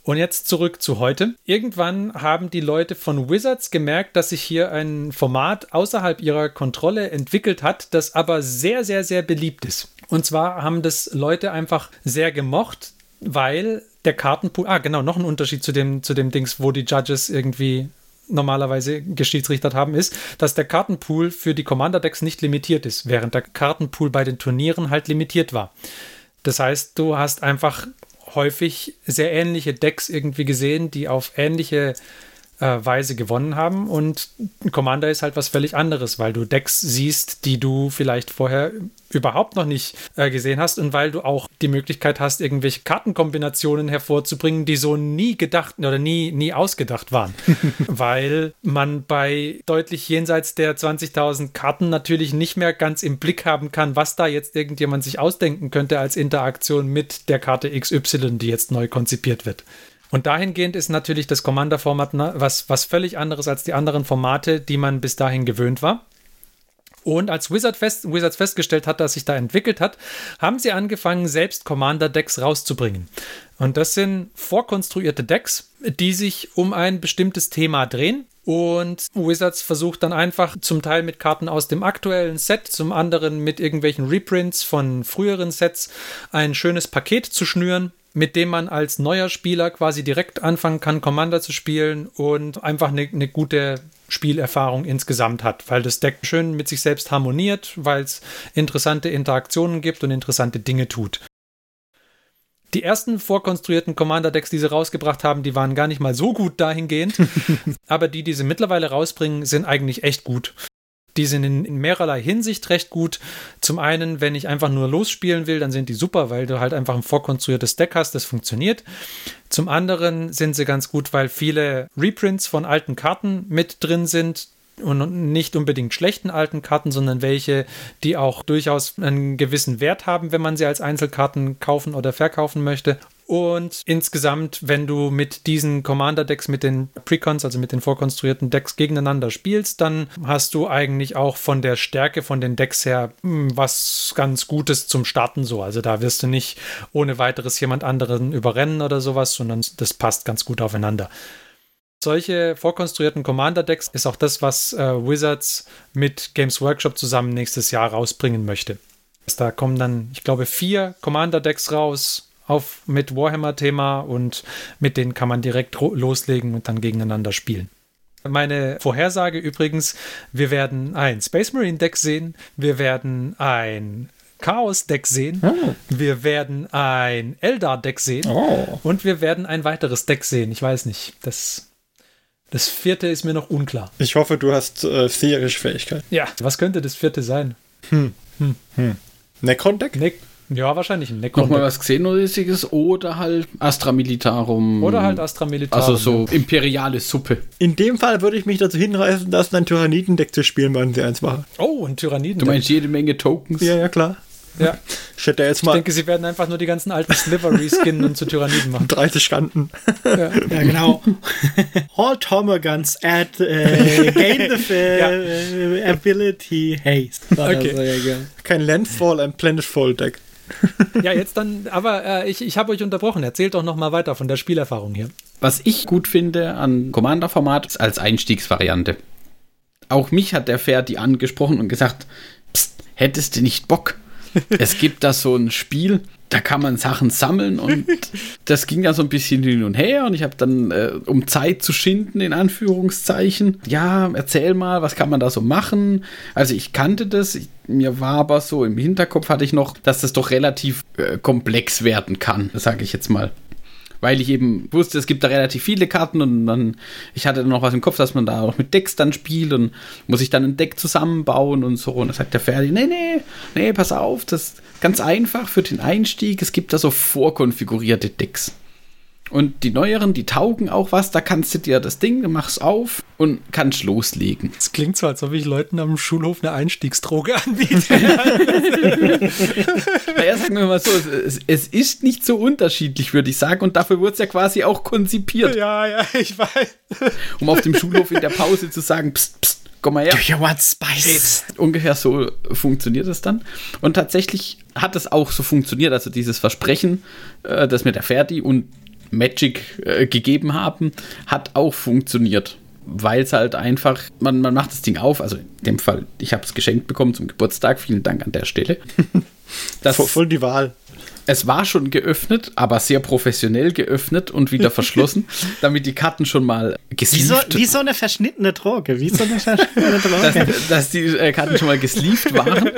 Und jetzt zurück zu heute. Irgendwann haben die Leute von Wizards gemerkt, dass sich hier ein Format außerhalb ihrer Kontrolle entwickelt hat, das aber sehr, sehr, sehr beliebt ist. Und zwar haben das Leute einfach sehr gemocht, weil der Kartenpool, ah genau, noch ein Unterschied zu dem, zu dem Dings, wo die Judges irgendwie normalerweise geschiedsrichtert haben, ist, dass der Kartenpool für die Commander-Decks nicht limitiert ist, während der Kartenpool bei den Turnieren halt limitiert war. Das heißt, du hast einfach häufig sehr ähnliche Decks irgendwie gesehen, die auf ähnliche äh, Weise gewonnen haben. Und Commander ist halt was völlig anderes, weil du Decks siehst, die du vielleicht vorher überhaupt noch nicht äh, gesehen hast und weil du auch die Möglichkeit hast, irgendwelche Kartenkombinationen hervorzubringen, die so nie gedacht oder nie, nie ausgedacht waren. weil man bei deutlich jenseits der 20.000 Karten natürlich nicht mehr ganz im Blick haben kann, was da jetzt irgendjemand sich ausdenken könnte als Interaktion mit der Karte XY, die jetzt neu konzipiert wird. Und dahingehend ist natürlich das Commander-Format was, was völlig anderes als die anderen Formate, die man bis dahin gewöhnt war. Und als Wizard fest, Wizards festgestellt hat, dass sich da entwickelt hat, haben sie angefangen, selbst Commander-Decks rauszubringen. Und das sind vorkonstruierte Decks, die sich um ein bestimmtes Thema drehen. Und Wizards versucht dann einfach zum Teil mit Karten aus dem aktuellen Set, zum anderen mit irgendwelchen Reprints von früheren Sets ein schönes Paket zu schnüren, mit dem man als neuer Spieler quasi direkt anfangen kann, Commander zu spielen und einfach eine, eine gute Spielerfahrung insgesamt hat, weil das Deck schön mit sich selbst harmoniert, weil es interessante Interaktionen gibt und interessante Dinge tut. Die ersten vorkonstruierten Commander-Decks, die sie rausgebracht haben, die waren gar nicht mal so gut dahingehend. aber die, die sie mittlerweile rausbringen, sind eigentlich echt gut. Die sind in, in, mehrerlei Hinsicht recht gut. Zum einen, wenn ich einfach nur losspielen will, dann sind die super, weil du halt einfach ein vorkonstruiertes Deck hast, das funktioniert. Zum anderen sind sie ganz gut, weil viele Reprints von alten Karten mit drin sind, und nicht unbedingt schlechten alten Karten, sondern welche, die auch durchaus einen gewissen Wert haben, wenn man sie als Einzelkarten kaufen oder verkaufen möchte. Und insgesamt, wenn du mit diesen Commander-Decks, mit den Precons, also mit den vorkonstruierten Decks gegeneinander spielst, dann hast du eigentlich auch von der Stärke von den Decks her hm, was ganz Gutes zum Starten so. Also da wirst du nicht ohne weiteres jemand anderen überrennen oder sowas, sondern das passt ganz gut aufeinander. Solche vorkonstruierten Commander-Decks ist auch das, was äh, Wizards mit Games Workshop zusammen nächstes Jahr rausbringen möchte. Da kommen dann, ich glaube, vier Commander-Decks raus auf, mit Warhammer-Thema und mit denen kann man direkt loslegen und dann gegeneinander spielen. Meine Vorhersage übrigens, wir werden ein Space Marine Deck sehen, wir werden ein Chaos-Deck sehen. Oh. Wir werden ein Eldar-Deck sehen. Oh. Und wir werden ein weiteres Deck sehen. Ich weiß nicht. Das das vierte ist mir noch unklar. Ich hoffe, du hast äh, seherische Fähigkeit. Ja, was könnte das vierte sein? Hm. Hm. Hm. Necron-Deck? Ne ja, wahrscheinlich ein Necron. Nochmal was Xenolisiges oder halt Astra Militarum. Oder halt Astra Militarum. Also so ja. imperiale Suppe. In dem Fall würde ich mich dazu hinreißen lassen, ein Tyrannidendeck zu spielen, wenn sie eins machen. Oh, ein Tyrannidendeck. Du meinst jede Menge Tokens? Ja, ja, klar. Ja. Ich, hätte jetzt mal ich denke, sie werden einfach nur die ganzen alten Slivery skinnen und zu Tyranniden machen. 30 Kanten. Ja, ja genau. All Tomogans add uh, gain the ja. ability haste. Okay. So, Kein Landfall, ein Planetfall Deck. Ja, jetzt dann, aber äh, ich, ich habe euch unterbrochen. Erzählt doch noch mal weiter von der Spielerfahrung hier. Was ich gut finde an Commander-Format ist als Einstiegsvariante. Auch mich hat der Ferdi angesprochen und gesagt, Psst, hättest du nicht Bock, es gibt da so ein Spiel, da kann man Sachen sammeln und das ging ja so ein bisschen hin und her und ich habe dann, äh, um Zeit zu schinden, in Anführungszeichen, ja, erzähl mal, was kann man da so machen? Also ich kannte das, ich, mir war aber so im Hinterkopf hatte ich noch, dass das doch relativ äh, komplex werden kann, sage ich jetzt mal weil ich eben wusste, es gibt da relativ viele Karten und dann, ich hatte dann noch was im Kopf, dass man da auch mit Decks dann spielt und muss ich dann ein Deck zusammenbauen und so. Und dann sagt der Ferdi, nee, nee, nee, pass auf, das ist ganz einfach für den Einstieg. Es gibt da so vorkonfigurierte Decks. Und die neueren, die taugen auch was. Da kannst du dir das Ding, machst auf und kannst loslegen. Es klingt so, als ob ich Leuten am Schulhof eine Einstiegsdroge anbiete. naja, sagen wir mal so, es, es, ist nicht so unterschiedlich, würde ich sagen. Und dafür wurde es ja quasi auch konzipiert. Ja, ja, ich weiß. Um auf dem Schulhof in der Pause zu sagen, pst, pst, komm mal her. Do you want spice? Ungefähr so funktioniert es dann. Und tatsächlich hat es auch so funktioniert. Also dieses Versprechen, äh, das mir der Ferdi und Magic äh, gegeben haben, hat auch funktioniert. Weil es halt einfach, man, man macht das Ding auf, also in dem Fall, ich habe es geschenkt bekommen zum Geburtstag, vielen Dank an der Stelle. Das, voll, voll die Wahl. Es war schon geöffnet, aber sehr professionell geöffnet und wieder verschlossen, damit die Karten schon mal gesleeved wie so, wie so eine verschnittene Droge, wie so eine verschnittene Droge. dass, dass die äh, Karten schon mal gesleeved waren.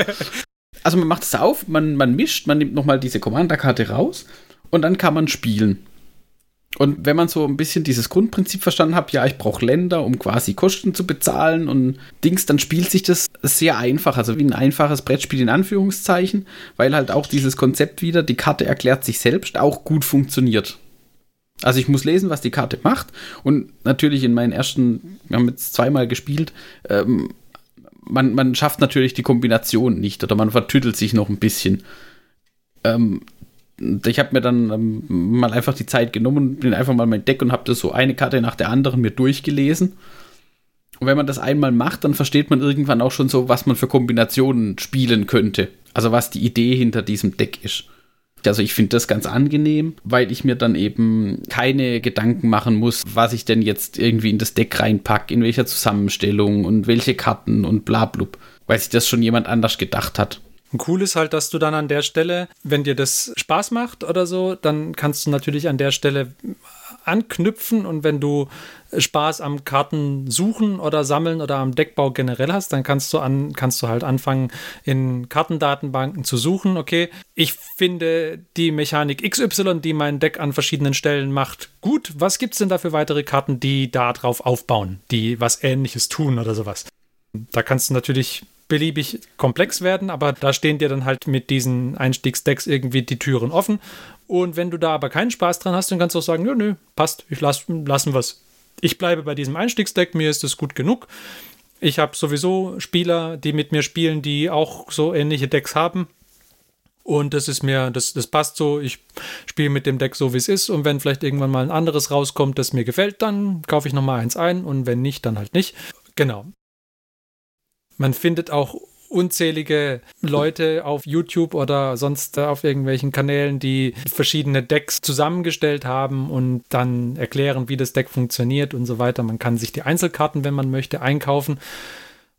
Also man macht es auf, man, man mischt, man nimmt nochmal diese Commander-Karte raus und dann kann man spielen. Und wenn man so ein bisschen dieses Grundprinzip verstanden hat, ja, ich brauche Länder, um quasi Kosten zu bezahlen und Dings, dann spielt sich das sehr einfach, also wie ein einfaches Brettspiel in Anführungszeichen, weil halt auch dieses Konzept wieder, die Karte erklärt sich selbst, auch gut funktioniert. Also ich muss lesen, was die Karte macht und natürlich in meinen ersten, wir haben jetzt zweimal gespielt, ähm, man, man schafft natürlich die Kombination nicht oder man vertüttelt sich noch ein bisschen. Ähm, ich habe mir dann ähm, mal einfach die Zeit genommen, bin einfach mal mein Deck und habe das so eine Karte nach der anderen mir durchgelesen. Und wenn man das einmal macht, dann versteht man irgendwann auch schon so, was man für Kombinationen spielen könnte. Also was die Idee hinter diesem Deck ist. Also ich finde das ganz angenehm, weil ich mir dann eben keine Gedanken machen muss, was ich denn jetzt irgendwie in das Deck reinpacke, in welcher Zusammenstellung und welche Karten und bla blub, weil sich das schon jemand anders gedacht hat. Cool ist halt, dass du dann an der Stelle, wenn dir das Spaß macht oder so, dann kannst du natürlich an der Stelle anknüpfen und wenn du Spaß am Karten suchen oder sammeln oder am Deckbau generell hast, dann kannst du an, kannst du halt anfangen, in Kartendatenbanken zu suchen. Okay, ich finde die Mechanik XY, die mein Deck an verschiedenen Stellen macht, gut. Was gibt es denn da für weitere Karten, die da drauf aufbauen, die was ähnliches tun oder sowas? Da kannst du natürlich beliebig komplex werden, aber da stehen dir dann halt mit diesen Einstiegsdecks irgendwie die Türen offen. Und wenn du da aber keinen Spaß dran hast, dann kannst du auch sagen, nö, nö, passt, ich lass, lassen was. Ich bleibe bei diesem Einstiegsdeck, mir ist es gut genug. Ich habe sowieso Spieler, die mit mir spielen, die auch so ähnliche Decks haben. Und das ist mir, das, das passt so. Ich spiele mit dem Deck so, wie es ist. Und wenn vielleicht irgendwann mal ein anderes rauskommt, das mir gefällt, dann kaufe ich nochmal eins ein. Und wenn nicht, dann halt nicht. Genau. Man findet auch unzählige Leute auf YouTube oder sonst auf irgendwelchen Kanälen, die verschiedene Decks zusammengestellt haben und dann erklären, wie das Deck funktioniert und so weiter. Man kann sich die Einzelkarten, wenn man möchte, einkaufen.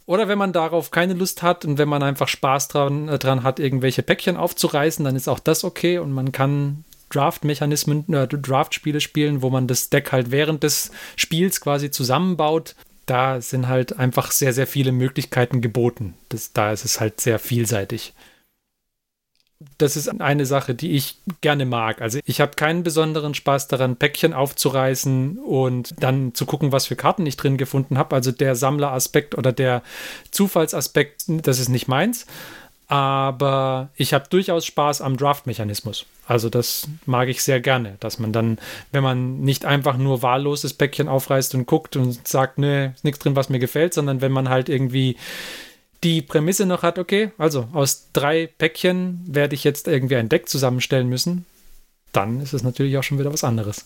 Oder wenn man darauf keine Lust hat und wenn man einfach Spaß dran, äh, dran hat, irgendwelche Päckchen aufzureißen, dann ist auch das okay und man kann Draft-Mechanismen, äh, Draft-Spiele spielen, wo man das Deck halt während des Spiels quasi zusammenbaut da sind halt einfach sehr, sehr viele Möglichkeiten geboten. Das, da ist es halt sehr vielseitig. Das ist eine Sache, die ich gerne mag. Also ich habe keinen besonderen Spaß daran, Päckchen aufzureißen und dann zu gucken, was für Karten ich drin gefunden habe. Also der Sammleraspekt oder der Zufallsaspekt, das ist nicht meins aber ich habe durchaus Spaß am Draft-Mechanismus. Also das mag ich sehr gerne, dass man dann, wenn man nicht einfach nur wahlloses Päckchen aufreißt und guckt und sagt, ne, ist nichts drin, was mir gefällt, sondern wenn man halt irgendwie die Prämisse noch hat, okay, also aus drei Päckchen werde ich jetzt irgendwie ein Deck zusammenstellen müssen, dann ist es natürlich auch schon wieder was anderes.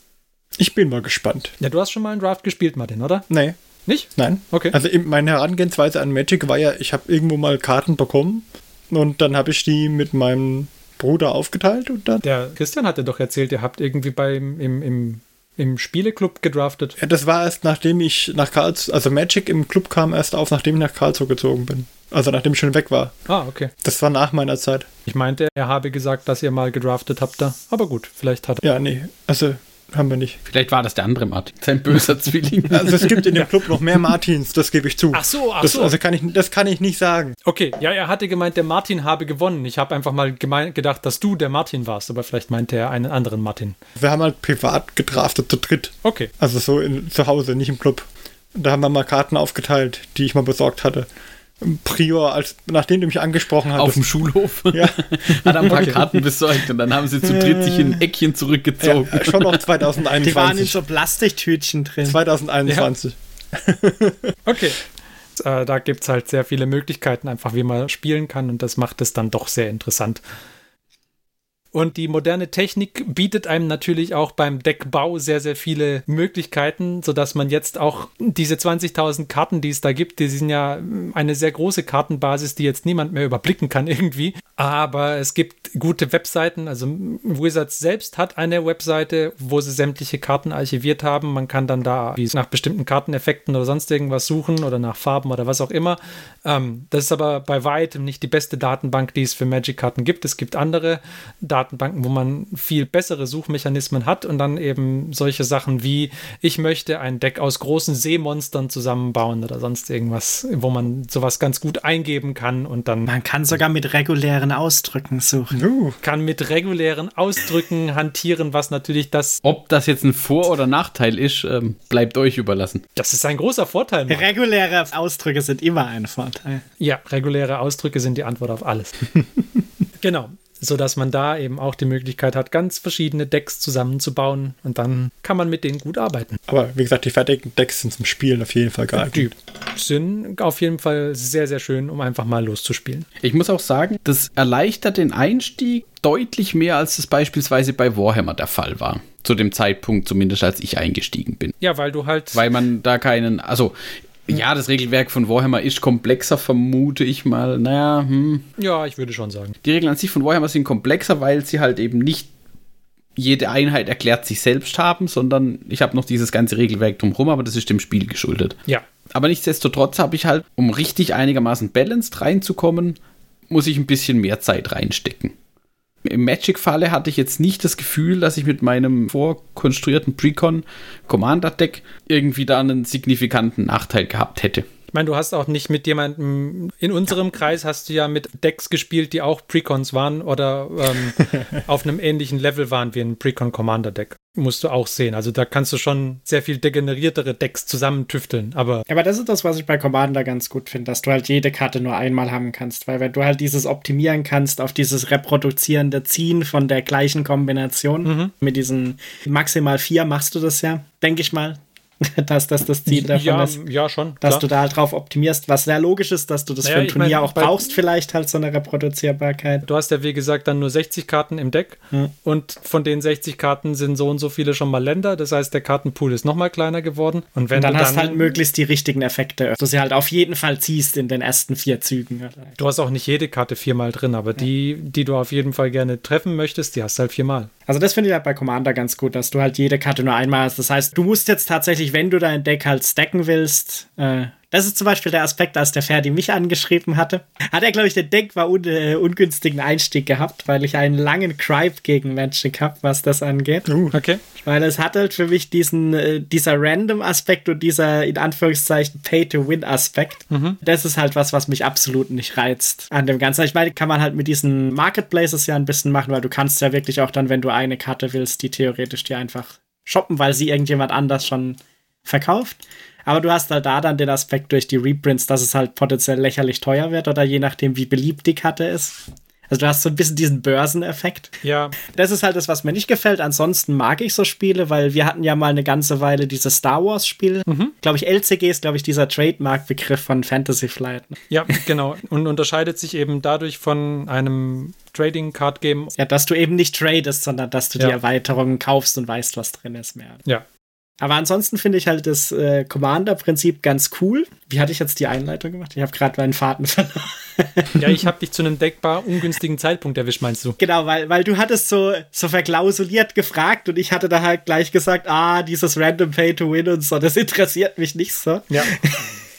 Ich bin mal gespannt. Ja, du hast schon mal einen Draft gespielt, Martin, oder? Nee. Nicht? Nein. Okay. Also meine Herangehensweise an Magic war ja, ich habe irgendwo mal Karten bekommen und dann habe ich die mit meinem Bruder aufgeteilt und dann. Der Christian hatte doch erzählt, ihr habt irgendwie beim im, im, im Spieleclub gedraftet. Ja, das war erst nachdem ich nach Karlsruhe, also Magic im Club kam erst auf, nachdem ich nach Karlsruhe gezogen bin. Also nachdem ich schon weg war. Ah, okay. Das war nach meiner Zeit. Ich meinte, er habe gesagt, dass ihr mal gedraftet habt da. Aber gut, vielleicht hat er. Ja, nee. Also haben wir nicht. Vielleicht war das der andere Martin, sein böser Zwilling. Also es gibt in dem Club noch mehr Martins, das gebe ich zu. Ach so, ach das, so. Also kann ich, das kann ich nicht sagen. Okay, ja, er hatte gemeint, der Martin habe gewonnen. Ich habe einfach mal gedacht, dass du der Martin warst, aber vielleicht meinte er einen anderen Martin. Wir haben halt privat gedraftet zu dritt. Okay. Also so in, zu Hause, nicht im Club. Da haben wir mal Karten aufgeteilt, die ich mal besorgt hatte. Prior, als, nachdem du mich angesprochen hast. Auf dem Schulhof. Ja. Hat ein paar okay. Karten besorgt und dann haben sie zu dritt sich in ein Eckchen zurückgezogen. Ja, schon noch 2021. Die waren in so Plastiktütchen drin. 2021. Ja. okay. Äh, da gibt es halt sehr viele Möglichkeiten, einfach wie man spielen kann und das macht es dann doch sehr interessant. Und die moderne Technik bietet einem natürlich auch beim Deckbau sehr, sehr viele Möglichkeiten, sodass man jetzt auch diese 20.000 Karten, die es da gibt, die sind ja eine sehr große Kartenbasis, die jetzt niemand mehr überblicken kann irgendwie. Aber es gibt gute Webseiten. Also Wizards selbst hat eine Webseite, wo sie sämtliche Karten archiviert haben. Man kann dann da nach bestimmten Karteneffekten oder sonst irgendwas suchen oder nach Farben oder was auch immer. Ähm, das ist aber bei weitem nicht die beste Datenbank, die es für Magic-Karten gibt. Es gibt andere Datenbanken Datenbanken, wo man viel bessere Suchmechanismen hat und dann eben solche Sachen wie, ich möchte ein Deck aus großen Seemonstern zusammenbauen oder sonst irgendwas, wo man sowas ganz gut eingeben kann und dann. Man kann sogar mit regulären Ausdrücken suchen. Uh. Kann mit regulären Ausdrücken hantieren, was natürlich das. Ob das jetzt ein Vor- oder Nachteil ist, ähm, bleibt euch überlassen. Das ist ein großer Vorteil. Mann. Reguläre Ausdrücke sind immer ein Vorteil. Ja, reguläre Ausdrücke sind die Antwort auf alles. genau sodass man da eben auch die Möglichkeit hat, ganz verschiedene Decks zusammenzubauen und dann kann man mit denen gut arbeiten. Aber wie gesagt, die fertigen Decks sind zum Spielen auf jeden Fall geil. Die sind auf jeden Fall sehr, sehr schön, um einfach mal loszuspielen. Ich muss auch sagen, das erleichtert den Einstieg deutlich mehr, als es beispielsweise bei Warhammer der Fall war. Zu dem Zeitpunkt, zumindest als ich eingestiegen bin. Ja, weil du halt. Weil man da keinen, also Ja, das Regelwerk von Warhammer ist komplexer, vermute ich mal. Naja, hm. Ja, ich würde schon sagen. Die Regeln an sich von Warhammer sind komplexer, weil sie halt eben nicht jede Einheit erklärt sich selbst haben, sondern ich habe noch dieses ganze Regelwerk drumherum, aber das ist dem Spiel geschuldet. Ja. Aber nichtsdestotrotz habe ich halt, um richtig einigermaßen balanced reinzukommen, muss ich ein bisschen mehr Zeit reinstecken. Im Magic-Falle hatte ich jetzt nicht das Gefühl, dass ich mit meinem vorkonstruierten Precon Commander Deck irgendwie da einen signifikanten Nachteil gehabt hätte. Ich meine, du hast auch nicht mit jemandem, in unserem Kreis hast du ja mit Decks gespielt, die auch Precons waren oder ähm, auf einem ähnlichen Level waren wie ein Precon Commander Deck. Musst du auch sehen. Also da kannst du schon sehr viel degeneriertere Decks zusammentüfteln. Aber, aber das ist das, was ich bei Commander ganz gut finde, dass du halt jede Karte nur einmal haben kannst. Weil wenn du halt dieses optimieren kannst auf dieses reproduzierende Ziehen von der gleichen Kombination, mhm. mit diesen maximal vier machst du das ja, denke ich mal dass das das Ziel davon ja, ist. Ja, schon. Dass klar. du da halt drauf optimierst, was sehr logisch ist, dass du das naja, für ein Turnier mein, auch brauchst, vielleicht halt so eine Reproduzierbarkeit. Du hast ja, wie gesagt, dann nur 60 Karten im Deck hm. und von den 60 Karten sind so und so viele schon mal Länder. Das heißt, der Kartenpool ist nochmal kleiner geworden. Und, wenn und dann, du hast du halt möglichst die richtigen Effekte, dass du sie halt auf jeden Fall ziehst in den ersten vier Zügen. Du hast auch nicht jede Karte viermal drin, aber ja. die, die du auf jeden Fall gerne treffen möchtest, die hast du halt viermal. Also das finde ich halt bei Commander ganz gut, dass du halt jede Karte nur einmal hast. Das heißt, du musst jetzt tatsächlich, wenn du dein Deck halt stacken willst, äh, das ist zum Beispiel der Aspekt, als der Ferdi mich angeschrieben hatte. Hat er, glaube ich, den denkbar un äh, ungünstigen Einstieg gehabt, weil ich einen langen Gripe gegen Magic habe, was das angeht. Uh, okay. Weil es hat halt für mich diesen, äh, dieser Random-Aspekt und dieser, in Anführungszeichen, Pay-to-Win-Aspekt. Mhm. Das ist halt was, was mich absolut nicht reizt an dem Ganzen. Ich meine, kann man halt mit diesen Marketplaces ja ein bisschen machen, weil du kannst ja wirklich auch dann, wenn du eine Karte willst, die theoretisch dir einfach shoppen, weil sie irgendjemand anders schon verkauft. Aber du hast halt da dann den Aspekt durch die Reprints, dass es halt potenziell lächerlich teuer wird oder je nachdem, wie beliebt die Karte ist. Also du hast so ein bisschen diesen Börseneffekt. Ja. Das ist halt das, was mir nicht gefällt. Ansonsten mag ich so Spiele, weil wir hatten ja mal eine ganze Weile dieses Star Wars Spiel. Mhm. Glaube ich, LCG ist, glaube ich, dieser Trademark-Begriff von Fantasy Flight. Ja, genau. Und unterscheidet sich eben dadurch von einem Trading Card Game. Ja, dass du eben nicht tradest, sondern dass du ja. die Erweiterungen kaufst und weißt, was drin ist mehr. Ja, aber ansonsten finde ich halt das äh, Commander-Prinzip ganz cool. Wie hatte ich jetzt die Einleitung gemacht? Ich habe gerade meinen Faden verloren. ja, ich habe dich zu einem deckbar ungünstigen Zeitpunkt erwischt, meinst du? Genau, weil, weil du hattest so, so verklausuliert gefragt und ich hatte da halt gleich gesagt, ah, dieses Random Pay to Win und so, das interessiert mich nicht so. Ja.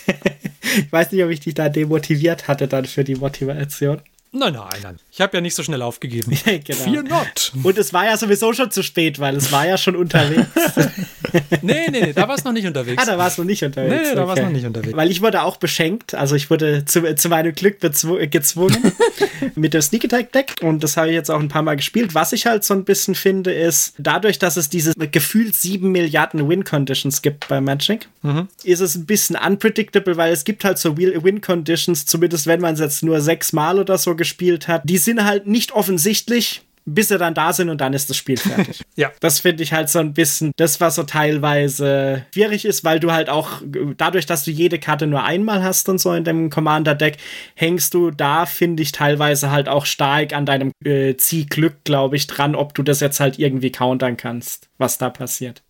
ich weiß nicht, ob ich dich da demotiviert hatte dann für die Motivation. Nein, nein, nein. Ich habe ja nicht so schnell aufgegeben. genau. Fear not. Und es war ja sowieso schon zu spät, weil es war ja schon unterwegs. nee, nee, nee, da war es noch nicht unterwegs. Ah, da war es noch nicht unterwegs. Nee, nee, da okay. war es noch nicht unterwegs. Weil ich wurde auch beschenkt. Also ich wurde zu, zu meinem Glück gezwungen mit dem Sneak Attack Deck. Und das habe ich jetzt auch ein paar Mal gespielt. Was ich halt so ein bisschen finde, ist, dadurch, dass es diese gefühlt sieben Milliarden Win-Conditions gibt bei Magic, mhm. ist es ein bisschen unpredictable, weil es gibt halt so Win-Conditions, zumindest wenn man es jetzt nur sechs Mal oder so gespielt hat, die sind halt nicht offensichtlich, bis sie dann da sind und dann ist das Spiel fertig. ja. Das finde ich halt so ein bisschen, das was so teilweise schwierig ist, weil du halt auch dadurch, dass du jede Karte nur einmal hast und so in dem Commander-Deck, hängst du da, finde ich, teilweise halt auch stark an deinem äh, Ziehglück, glaube ich, dran, ob du das jetzt halt irgendwie countern kannst, was da passiert.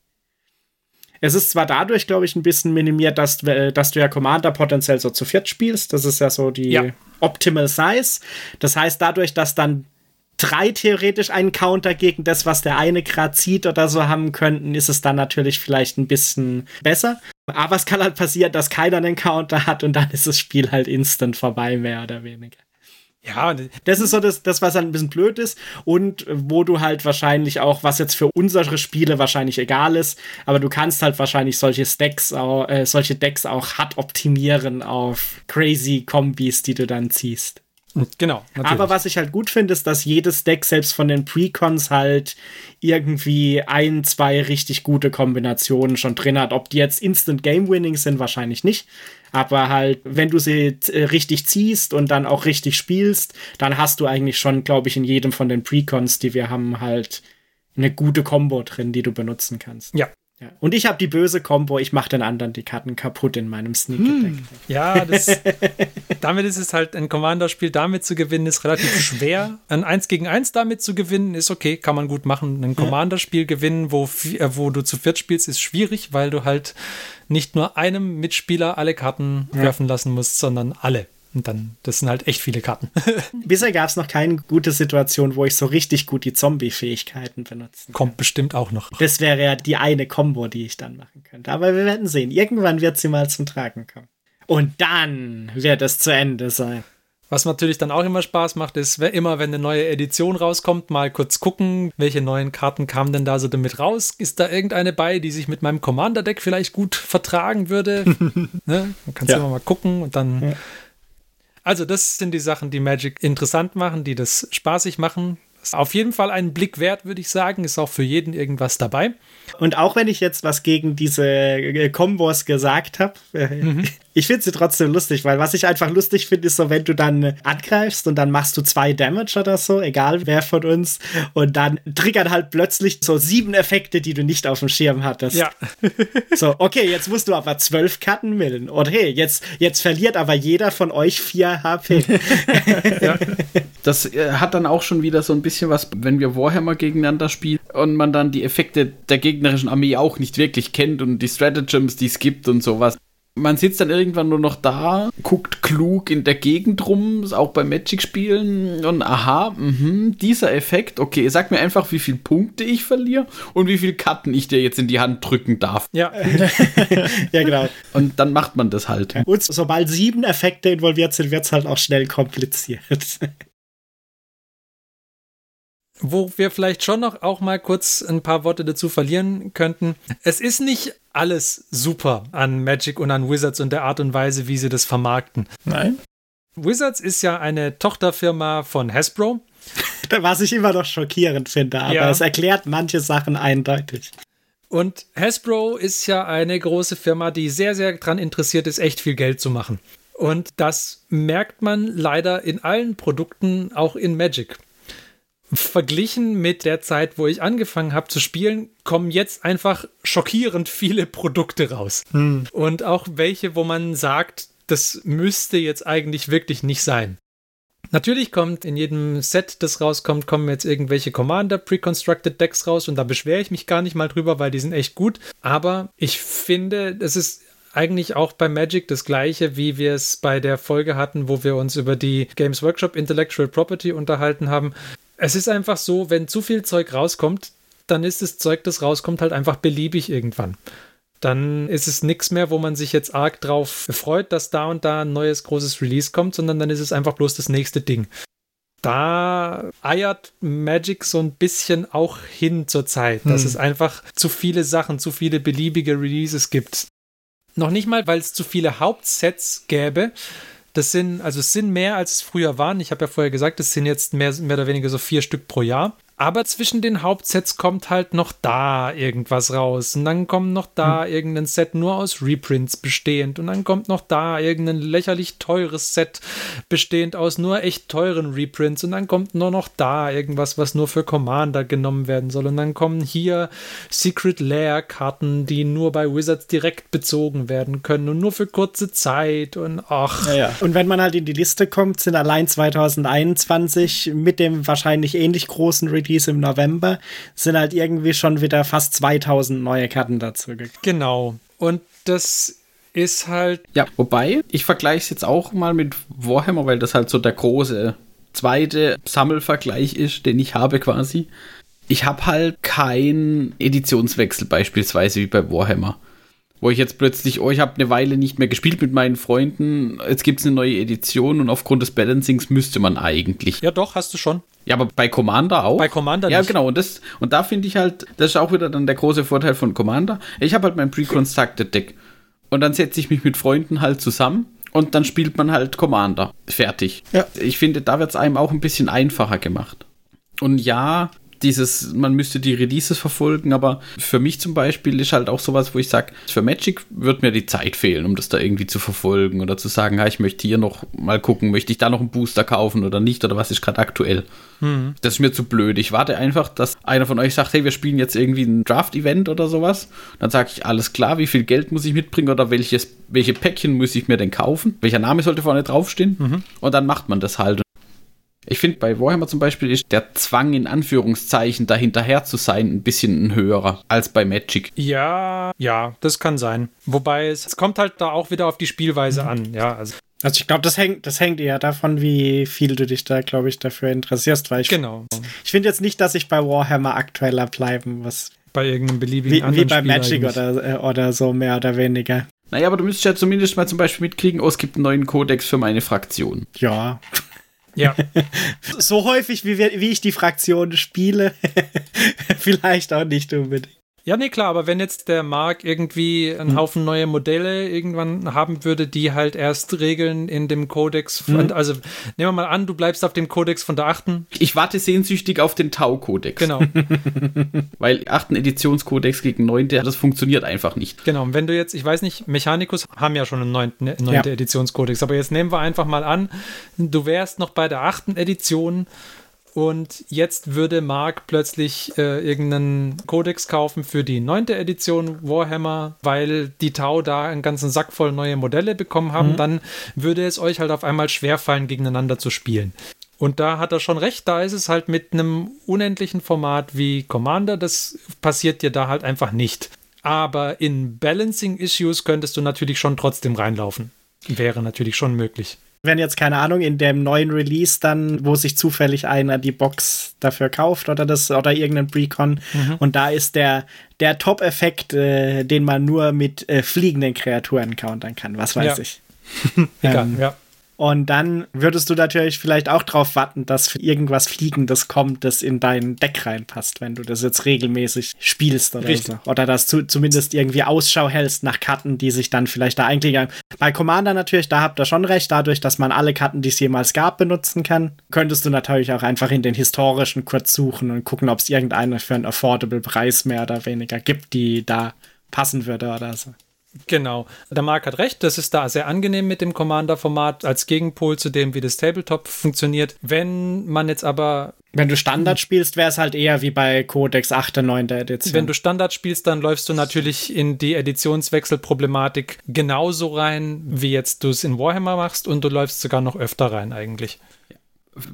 Es ist zwar dadurch, glaube ich, ein bisschen minimiert, dass, äh, dass du ja Commander potenziell so zu viert spielst. Das ist ja so die ja. Optimal Size. Das heißt, dadurch, dass dann drei theoretisch einen Counter gegen das, was der eine gerade zieht oder so haben könnten, ist es dann natürlich vielleicht ein bisschen besser. Aber es kann halt passieren, dass keiner einen Counter hat und dann ist das Spiel halt instant vorbei, mehr oder weniger. Ja, das ist so das, das, was halt ein bisschen blöd ist und wo du halt wahrscheinlich auch, was jetzt für unsere Spiele wahrscheinlich egal ist, aber du kannst halt wahrscheinlich solche Decks auch, äh, solche Decks auch hart optimieren auf crazy Kombis, die du dann ziehst. Genau. Natürlich. Aber was ich halt gut finde, ist, dass jedes Deck selbst von den Precons halt irgendwie ein, zwei richtig gute Kombinationen schon drin hat. Ob die jetzt Instant Game Winning sind, wahrscheinlich nicht. Aber halt, wenn du sie äh, richtig ziehst und dann auch richtig spielst, dann hast du eigentlich schon, glaube ich, in jedem von den Precons, die wir haben, halt eine gute Combo drin, die du benutzen kannst. Ja, Ja. Und ich habe die böse Combo, ich mache den anderen die Karten kaputt in meinem Sneak Attack. Hm. Ja, das, damit ist es halt ein Commander-Spiel, damit zu gewinnen, ist relativ schwer. Ein 1 gegen 1 damit zu gewinnen, ist okay, kann man gut machen. Ein Commander-Spiel gewinnen, wo, äh, wo du zu viert spielst, ist schwierig, weil du halt nicht nur einem Mitspieler alle Karten ja. werfen lassen musst, sondern alle. Und dann, das sind halt echt viele Karten. Bisher gab es noch keine gute Situation, wo ich so richtig gut die Zombie-Fähigkeiten benutzen Kommt bestimmt auch noch. Das wäre ja die eine Combo, die ich dann machen könnte. Aber wir werden sehen. Irgendwann wird sie mal zum Tragen kommen. Und dann wird es zu Ende sein. Was natürlich dann auch immer Spaß macht, ist immer, wenn eine neue Edition rauskommt, mal kurz gucken, welche neuen Karten kamen denn da so damit raus. Ist da irgendeine bei, die sich mit meinem Commander-Deck vielleicht gut vertragen würde? ne? Man kann es ja. immer mal gucken und dann ja. Also, das sind die Sachen, die Magic interessant machen, die das spaßig machen. Ist auf jeden Fall einen Blick wert, würde ich sagen. Ist auch für jeden irgendwas dabei. Und auch wenn ich jetzt was gegen diese äh, Kombos gesagt habe, äh, mhm. ich finde sie trotzdem lustig, weil was ich einfach lustig finde, ist so, wenn du dann angreifst und dann machst du zwei Damage oder so, egal wer von uns, und dann triggern halt plötzlich so sieben Effekte, die du nicht auf dem Schirm hattest. Ja. so, okay, jetzt musst du aber zwölf Karten millen. Und hey, jetzt, jetzt verliert aber jeder von euch vier HP. ja. Das äh, hat dann auch schon wieder so ein bisschen was, wenn wir Warhammer gegeneinander spielen und man dann die Effekte der gegnerischen Armee auch nicht wirklich kennt und die Stratagems, die es gibt und sowas. Man sitzt dann irgendwann nur noch da, guckt klug in der Gegend rum, auch bei Magic-Spielen und aha, mh, dieser Effekt, okay, sag mir einfach, wie viele Punkte ich verliere und wie viele Karten ich dir jetzt in die Hand drücken darf. Ja. ja, genau. Und dann macht man das halt. Und sobald sieben Effekte involviert sind, wird es halt auch schnell kompliziert. Wo wir vielleicht schon noch auch mal kurz ein paar Worte dazu verlieren könnten. Es ist nicht alles super an Magic und an Wizards und der Art und Weise, wie sie das vermarkten. Nein. Wizards ist ja eine Tochterfirma von Hasbro. Was ich immer noch schockierend finde, aber ja. es erklärt manche Sachen eindeutig. Und Hasbro ist ja eine große Firma, die sehr, sehr daran interessiert ist, echt viel Geld zu machen. Und das merkt man leider in allen Produkten, auch in Magic verglichen mit der Zeit, wo ich angefangen habe zu spielen, kommen jetzt einfach schockierend viele Produkte raus. Hm. Und auch welche, wo man sagt, das müsste jetzt eigentlich wirklich nicht sein. Natürlich kommt in jedem Set, das rauskommt, kommen jetzt irgendwelche Commander Pre-Constructed Decks raus und da beschwere ich mich gar nicht mal drüber, weil die sind echt gut. Aber ich finde, es ist eigentlich auch bei Magic das gleiche, wie wir es bei der Folge hatten, wo wir uns über die Games Workshop Intellectual Property unterhalten haben. Es ist einfach so, wenn zu viel Zeug rauskommt, dann ist das Zeug, das rauskommt, halt einfach beliebig irgendwann. Dann ist es nichts mehr, wo man sich jetzt arg drauf freut, dass da und da ein neues großes Release kommt, sondern dann ist es einfach bloß das nächste Ding. Da eiert Magic so ein bisschen auch hin zur Zeit, dass hm. es einfach zu viele Sachen, zu viele beliebige Releases gibt. Noch nicht mal, weil es zu viele Hauptsets gäbe, das sind, also es sind mehr, als es früher waren. Ich habe ja vorher gesagt, es sind jetzt mehr, mehr oder weniger so vier Stück pro Jahr. Aber zwischen den Hauptsets kommt halt noch da irgendwas raus. Und dann kommt noch da hm. irgendein Set nur aus Reprints bestehend. Und dann kommt noch da irgendein lächerlich teures Set bestehend aus nur echt teuren Reprints. Und dann kommt nur noch da irgendwas, was nur für Commander genommen werden soll. Und dann kommen hier Secret Lair Karten, die nur bei Wizards direkt bezogen werden können und nur für kurze Zeit. Und ach. Ja, ja. Und wenn man halt in die Liste kommt, sind allein 2021 mit dem wahrscheinlich ähnlich großen Release Release im November, sind halt irgendwie schon wieder fast 2000 neue Karten dazu gekommen. Genau. Und das ist halt. Ja, wobei, ich vergleiche es jetzt auch mal mit Warhammer, weil das halt so der große zweite Sammelvergleich ist, den ich habe quasi. Ich habe halt keinen Editionswechsel beispielsweise wie bei Warhammer. Wo ich jetzt plötzlich, oh, ich habe eine Weile nicht mehr gespielt mit meinen Freunden, jetzt gibt es eine neue Edition und aufgrund des Balancings müsste man eigentlich. Ja, doch, hast du schon. Ja, aber bei Commander auch. Bei Commander Ja, nicht. genau. Und, das, und da finde ich halt, das ist auch wieder dann der große Vorteil von Commander. Ich habe halt mein Pre-Constructed Deck. Und dann setze ich mich mit Freunden halt zusammen und dann spielt man halt Commander. Fertig. Ja. Ich finde, da wird es einem auch ein bisschen einfacher gemacht. Und ja, dieses, man müsste die Releases verfolgen, aber für mich zum Beispiel ist halt auch sowas, wo ich sage, für Magic wird mir die Zeit fehlen, um das da irgendwie zu verfolgen oder zu sagen, ja, ich möchte hier noch mal gucken, möchte ich da noch einen Booster kaufen oder nicht oder was ist gerade aktuell. Mhm. Das ist mir zu blöd. Ich warte einfach, dass einer von euch sagt, hey, wir spielen jetzt irgendwie ein Draft-Event oder sowas. Dann sage ich, alles klar, wie viel Geld muss ich mitbringen oder welches, welche Päckchen muss ich mir denn kaufen? Welcher Name sollte vorne draufstehen? Mhm. Und dann macht man das halt. Ich finde, bei Warhammer zum Beispiel ist der Zwang in Anführungszeichen dahinterher zu sein ein bisschen ein höherer als bei Magic. Ja, ja, das kann sein. Wobei es, es kommt halt da auch wieder auf die Spielweise mhm. an. Ja, also. Also ich glaube, das hängt, das hängt eher davon, wie viel du dich da, glaube ich, dafür interessierst, weil ich, genau. ich finde jetzt nicht, dass ich bei Warhammer aktueller bleiben muss. Bei irgendeinem beliebigen wie, anderen Wie bei Spiel Magic oder, äh, oder so, mehr oder weniger. Naja, aber du müsstest ja zumindest mal zum Beispiel mitkriegen, oh, es gibt einen neuen Kodex für meine Fraktion. Ja. Ja. so häufig, wie, wir, wie ich die Fraktion spiele, vielleicht auch nicht unbedingt. Ja, nee, klar, aber wenn jetzt der Mark irgendwie einen hm. Haufen neue Modelle irgendwann haben würde, die halt erst Regeln in dem Kodex, von, mhm. also nehmen wir mal an, du bleibst auf dem Kodex von der achten. Ich warte sehnsüchtig auf den Tau-Kodex. Genau. Weil achten Editionskodex gegen neunte, das funktioniert einfach nicht. Genau, und wenn du jetzt, ich weiß nicht, Mechanicus haben ja schon einen neunten, neunte ja. Editionskodex, aber jetzt nehmen wir einfach mal an, du wärst noch bei der achten Edition und jetzt würde Mark plötzlich äh, irgendeinen Codex kaufen für die neunte Edition Warhammer, weil die Tau da einen ganzen Sack voll neue Modelle bekommen haben. Mhm. Dann würde es euch halt auf einmal schwerfallen, gegeneinander zu spielen. Und da hat er schon recht, da ist es halt mit einem unendlichen Format wie Commander, das passiert dir da halt einfach nicht. Aber in Balancing-Issues könntest du natürlich schon trotzdem reinlaufen. Wäre natürlich schon möglich wenn jetzt, keine Ahnung, in dem neuen Release dann, wo sich zufällig einer die Box dafür kauft oder das oder irgendein Precon mhm. und da ist der, der Top-Effekt, äh, den man nur mit äh, fliegenden Kreaturen countern kann, was weiß ja. ich. Egal, ähm, ja. Und dann würdest du natürlich vielleicht auch drauf warten, dass irgendwas Fliegendes kommt, das in dein Deck reinpasst, wenn du das jetzt regelmäßig spielst oder Richtig. so. Oder dass du zumindest irgendwie Ausschau hältst nach Karten, die sich dann vielleicht da eigentlich. Bei Commander natürlich, da habt ihr schon recht, dadurch, dass man alle Karten, die es jemals gab, benutzen kann, könntest du natürlich auch einfach in den historischen kurz suchen und gucken, ob es irgendeine für einen affordable Preis mehr oder weniger gibt, die da passen würde oder so. Genau. Der Marc hat recht, das ist da sehr angenehm mit dem Commander-Format als Gegenpol zu dem, wie das Tabletop funktioniert. Wenn man jetzt aber. Wenn du Standard spielst, wäre es halt eher wie bei Codex 8. 9. Edition. Wenn du Standard spielst, dann läufst du natürlich in die Editionswechselproblematik genauso rein, wie jetzt du es in Warhammer machst und du läufst sogar noch öfter rein eigentlich.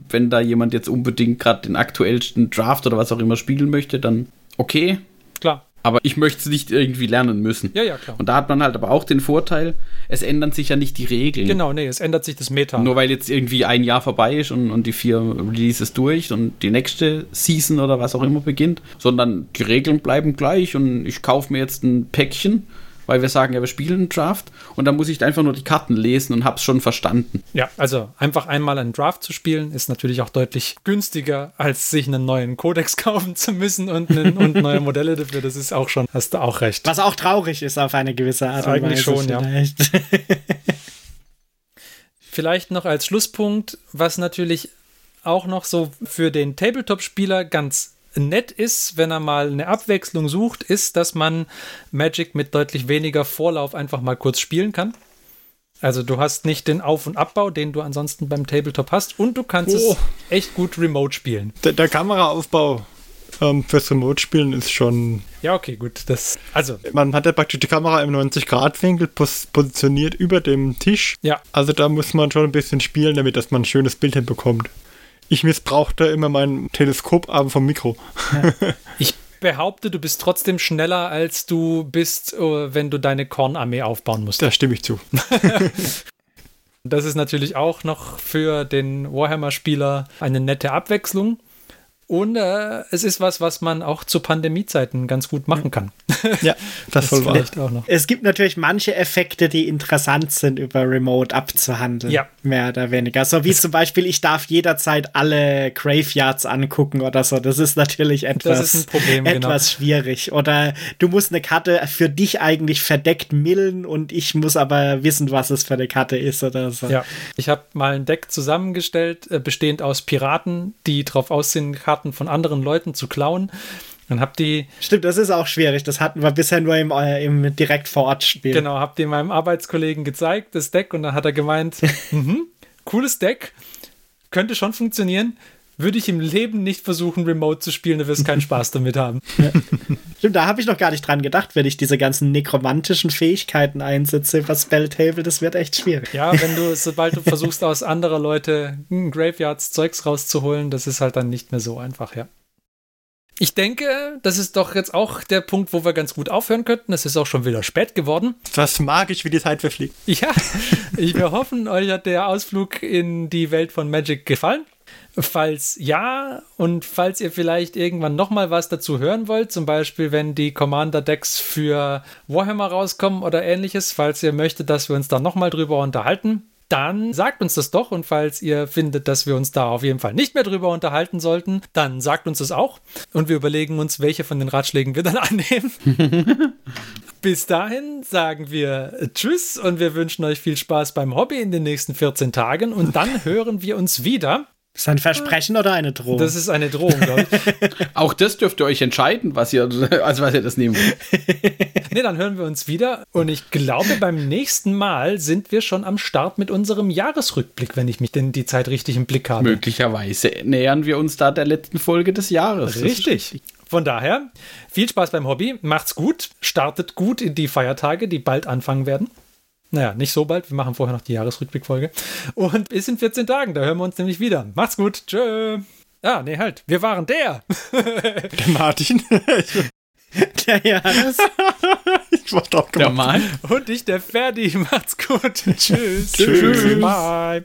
Wenn da jemand jetzt unbedingt gerade den aktuellsten Draft oder was auch immer spielen möchte, dann okay. Klar aber ich möchte es nicht irgendwie lernen müssen. Ja, ja, klar. Und da hat man halt aber auch den Vorteil, es ändern sich ja nicht die Regeln. Genau, nee, es ändert sich das Meta. Nur weil jetzt irgendwie ein Jahr vorbei ist und, und die vier Releases durch und die nächste Season oder was auch immer beginnt, sondern die Regeln bleiben gleich und ich kaufe mir jetzt ein Päckchen weil wir sagen, ja, wir spielen einen Draft und dann muss ich einfach nur die Karten lesen und hab's schon verstanden. Ja, also einfach einmal einen Draft zu spielen ist natürlich auch deutlich günstiger, als sich einen neuen Codex kaufen zu müssen und, einen, und neue Modelle dafür. Das ist auch schon, hast du auch recht. Was auch traurig ist auf eine gewisse Art und Eigentlich Weise. schon, ja. Vielleicht noch als Schlusspunkt, was natürlich auch noch so für den Tabletop-Spieler ganz nett ist, wenn er mal eine Abwechslung sucht, ist, dass man Magic mit deutlich weniger Vorlauf einfach mal kurz spielen kann. Also du hast nicht den Auf- und Abbau, den du ansonsten beim Tabletop hast und du kannst oh. es echt gut remote spielen. Der, der Kameraaufbau ähm, fürs Remote-Spielen ist schon. Ja, okay, gut. Das, also. Man hat ja praktisch die Kamera im 90-Grad-Winkel pos positioniert über dem Tisch. Ja. Also da muss man schon ein bisschen spielen, damit dass man ein schönes Bild hinbekommt ich missbrauchte immer mein Teleskopabend vom Mikro. Ja. Ich behaupte, du bist trotzdem schneller, als du bist, äh, wenn du deine Kornarmee aufbauen musst. Da stimme ich zu. das ist natürlich auch noch für den Warhammer-Spieler eine nette Abwechslung. Und äh, es ist was, was man auch zu Pandemiezeiten ganz gut machen kann. Ja, das, das vielleicht auch noch. Es gibt natürlich manche Effekte, die interessant sind, über Remote abzuhandeln. Ja. Mehr oder weniger. So wie zum Beispiel, ich darf jederzeit alle Graveyards angucken oder so. Das ist natürlich etwas, Problem, genau. etwas genau. schwierig. Oder du musst eine Karte für dich eigentlich verdeckt millen und ich muss aber wissen, was es für eine Karte ist oder so. Ja, ich habe mal ein Deck zusammengestellt, äh, bestehend aus Piraten, die drauf aussehen, Karten Karten von anderen Leuten zu klauen. Dann habt die. Stimmt, das ist auch schwierig. Das hatten wir bisher nur im, äh, im direkt vor Ort Spiel. Genau, habt ihr meinem Arbeitskollegen gezeigt, das Deck, und dann hat er gemeint, mhm, cooles Deck, könnte schon funktionieren. Würde ich im Leben nicht versuchen, remote zu spielen, du wirst keinen Spaß damit haben. Stimmt, da habe ich noch gar nicht dran gedacht, wenn ich diese ganzen nekromantischen Fähigkeiten einsetze über Spelltable, das wird echt schwierig. Ja, wenn du, sobald du versuchst, aus anderer Leute Graveyards Zeugs rauszuholen, das ist halt dann nicht mehr so einfach, ja. Ich denke, das ist doch jetzt auch der Punkt, wo wir ganz gut aufhören könnten. Es ist auch schon wieder spät geworden. Was magisch, wie die Zeit verfliegt. Ja, wir hoffen, euch hat der Ausflug in die Welt von Magic gefallen. Falls ja und falls ihr vielleicht irgendwann nochmal was dazu hören wollt, zum Beispiel wenn die Commander-Decks für Warhammer rauskommen oder ähnliches, falls ihr möchtet, dass wir uns da nochmal drüber unterhalten, dann sagt uns das doch. Und falls ihr findet, dass wir uns da auf jeden Fall nicht mehr drüber unterhalten sollten, dann sagt uns das auch. Und wir überlegen uns, welche von den Ratschlägen wir dann annehmen. Bis dahin sagen wir Tschüss und wir wünschen euch viel Spaß beim Hobby in den nächsten 14 Tagen. Und dann hören wir uns wieder. Ist ein Versprechen oder eine Drohung? Das ist eine Drohung, glaube ich. Auch das dürft ihr euch entscheiden, was ihr, also was ihr das nehmen wollt. nee, dann hören wir uns wieder. Und ich glaube, beim nächsten Mal sind wir schon am Start mit unserem Jahresrückblick, wenn ich mich denn die Zeit richtig im Blick habe. Möglicherweise nähern wir uns da der letzten Folge des Jahres. Richtig. Von daher, viel Spaß beim Hobby, macht's gut, startet gut in die Feiertage, die bald anfangen werden. Naja, nicht so bald. Wir machen vorher noch die Jahresrückblickfolge. Und bis in 14 Tagen, da hören wir uns nämlich wieder. Macht's gut. Tschö. Ah, nee, halt. Wir waren der. Der Martin. der Johannes. ich war drauf Der gemacht. Mann. Und ich, der Ferdi. Macht's gut. Tschüss. Tschüss. Bye.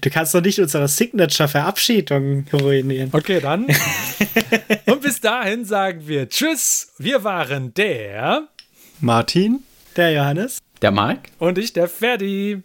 Du kannst doch nicht unsere Signature-Verabschiedung ruinieren. Okay, dann. Und bis dahin sagen wir Tschüss. Wir waren der Martin. Der Johannes. Der Marc? und ich, der Ferdi.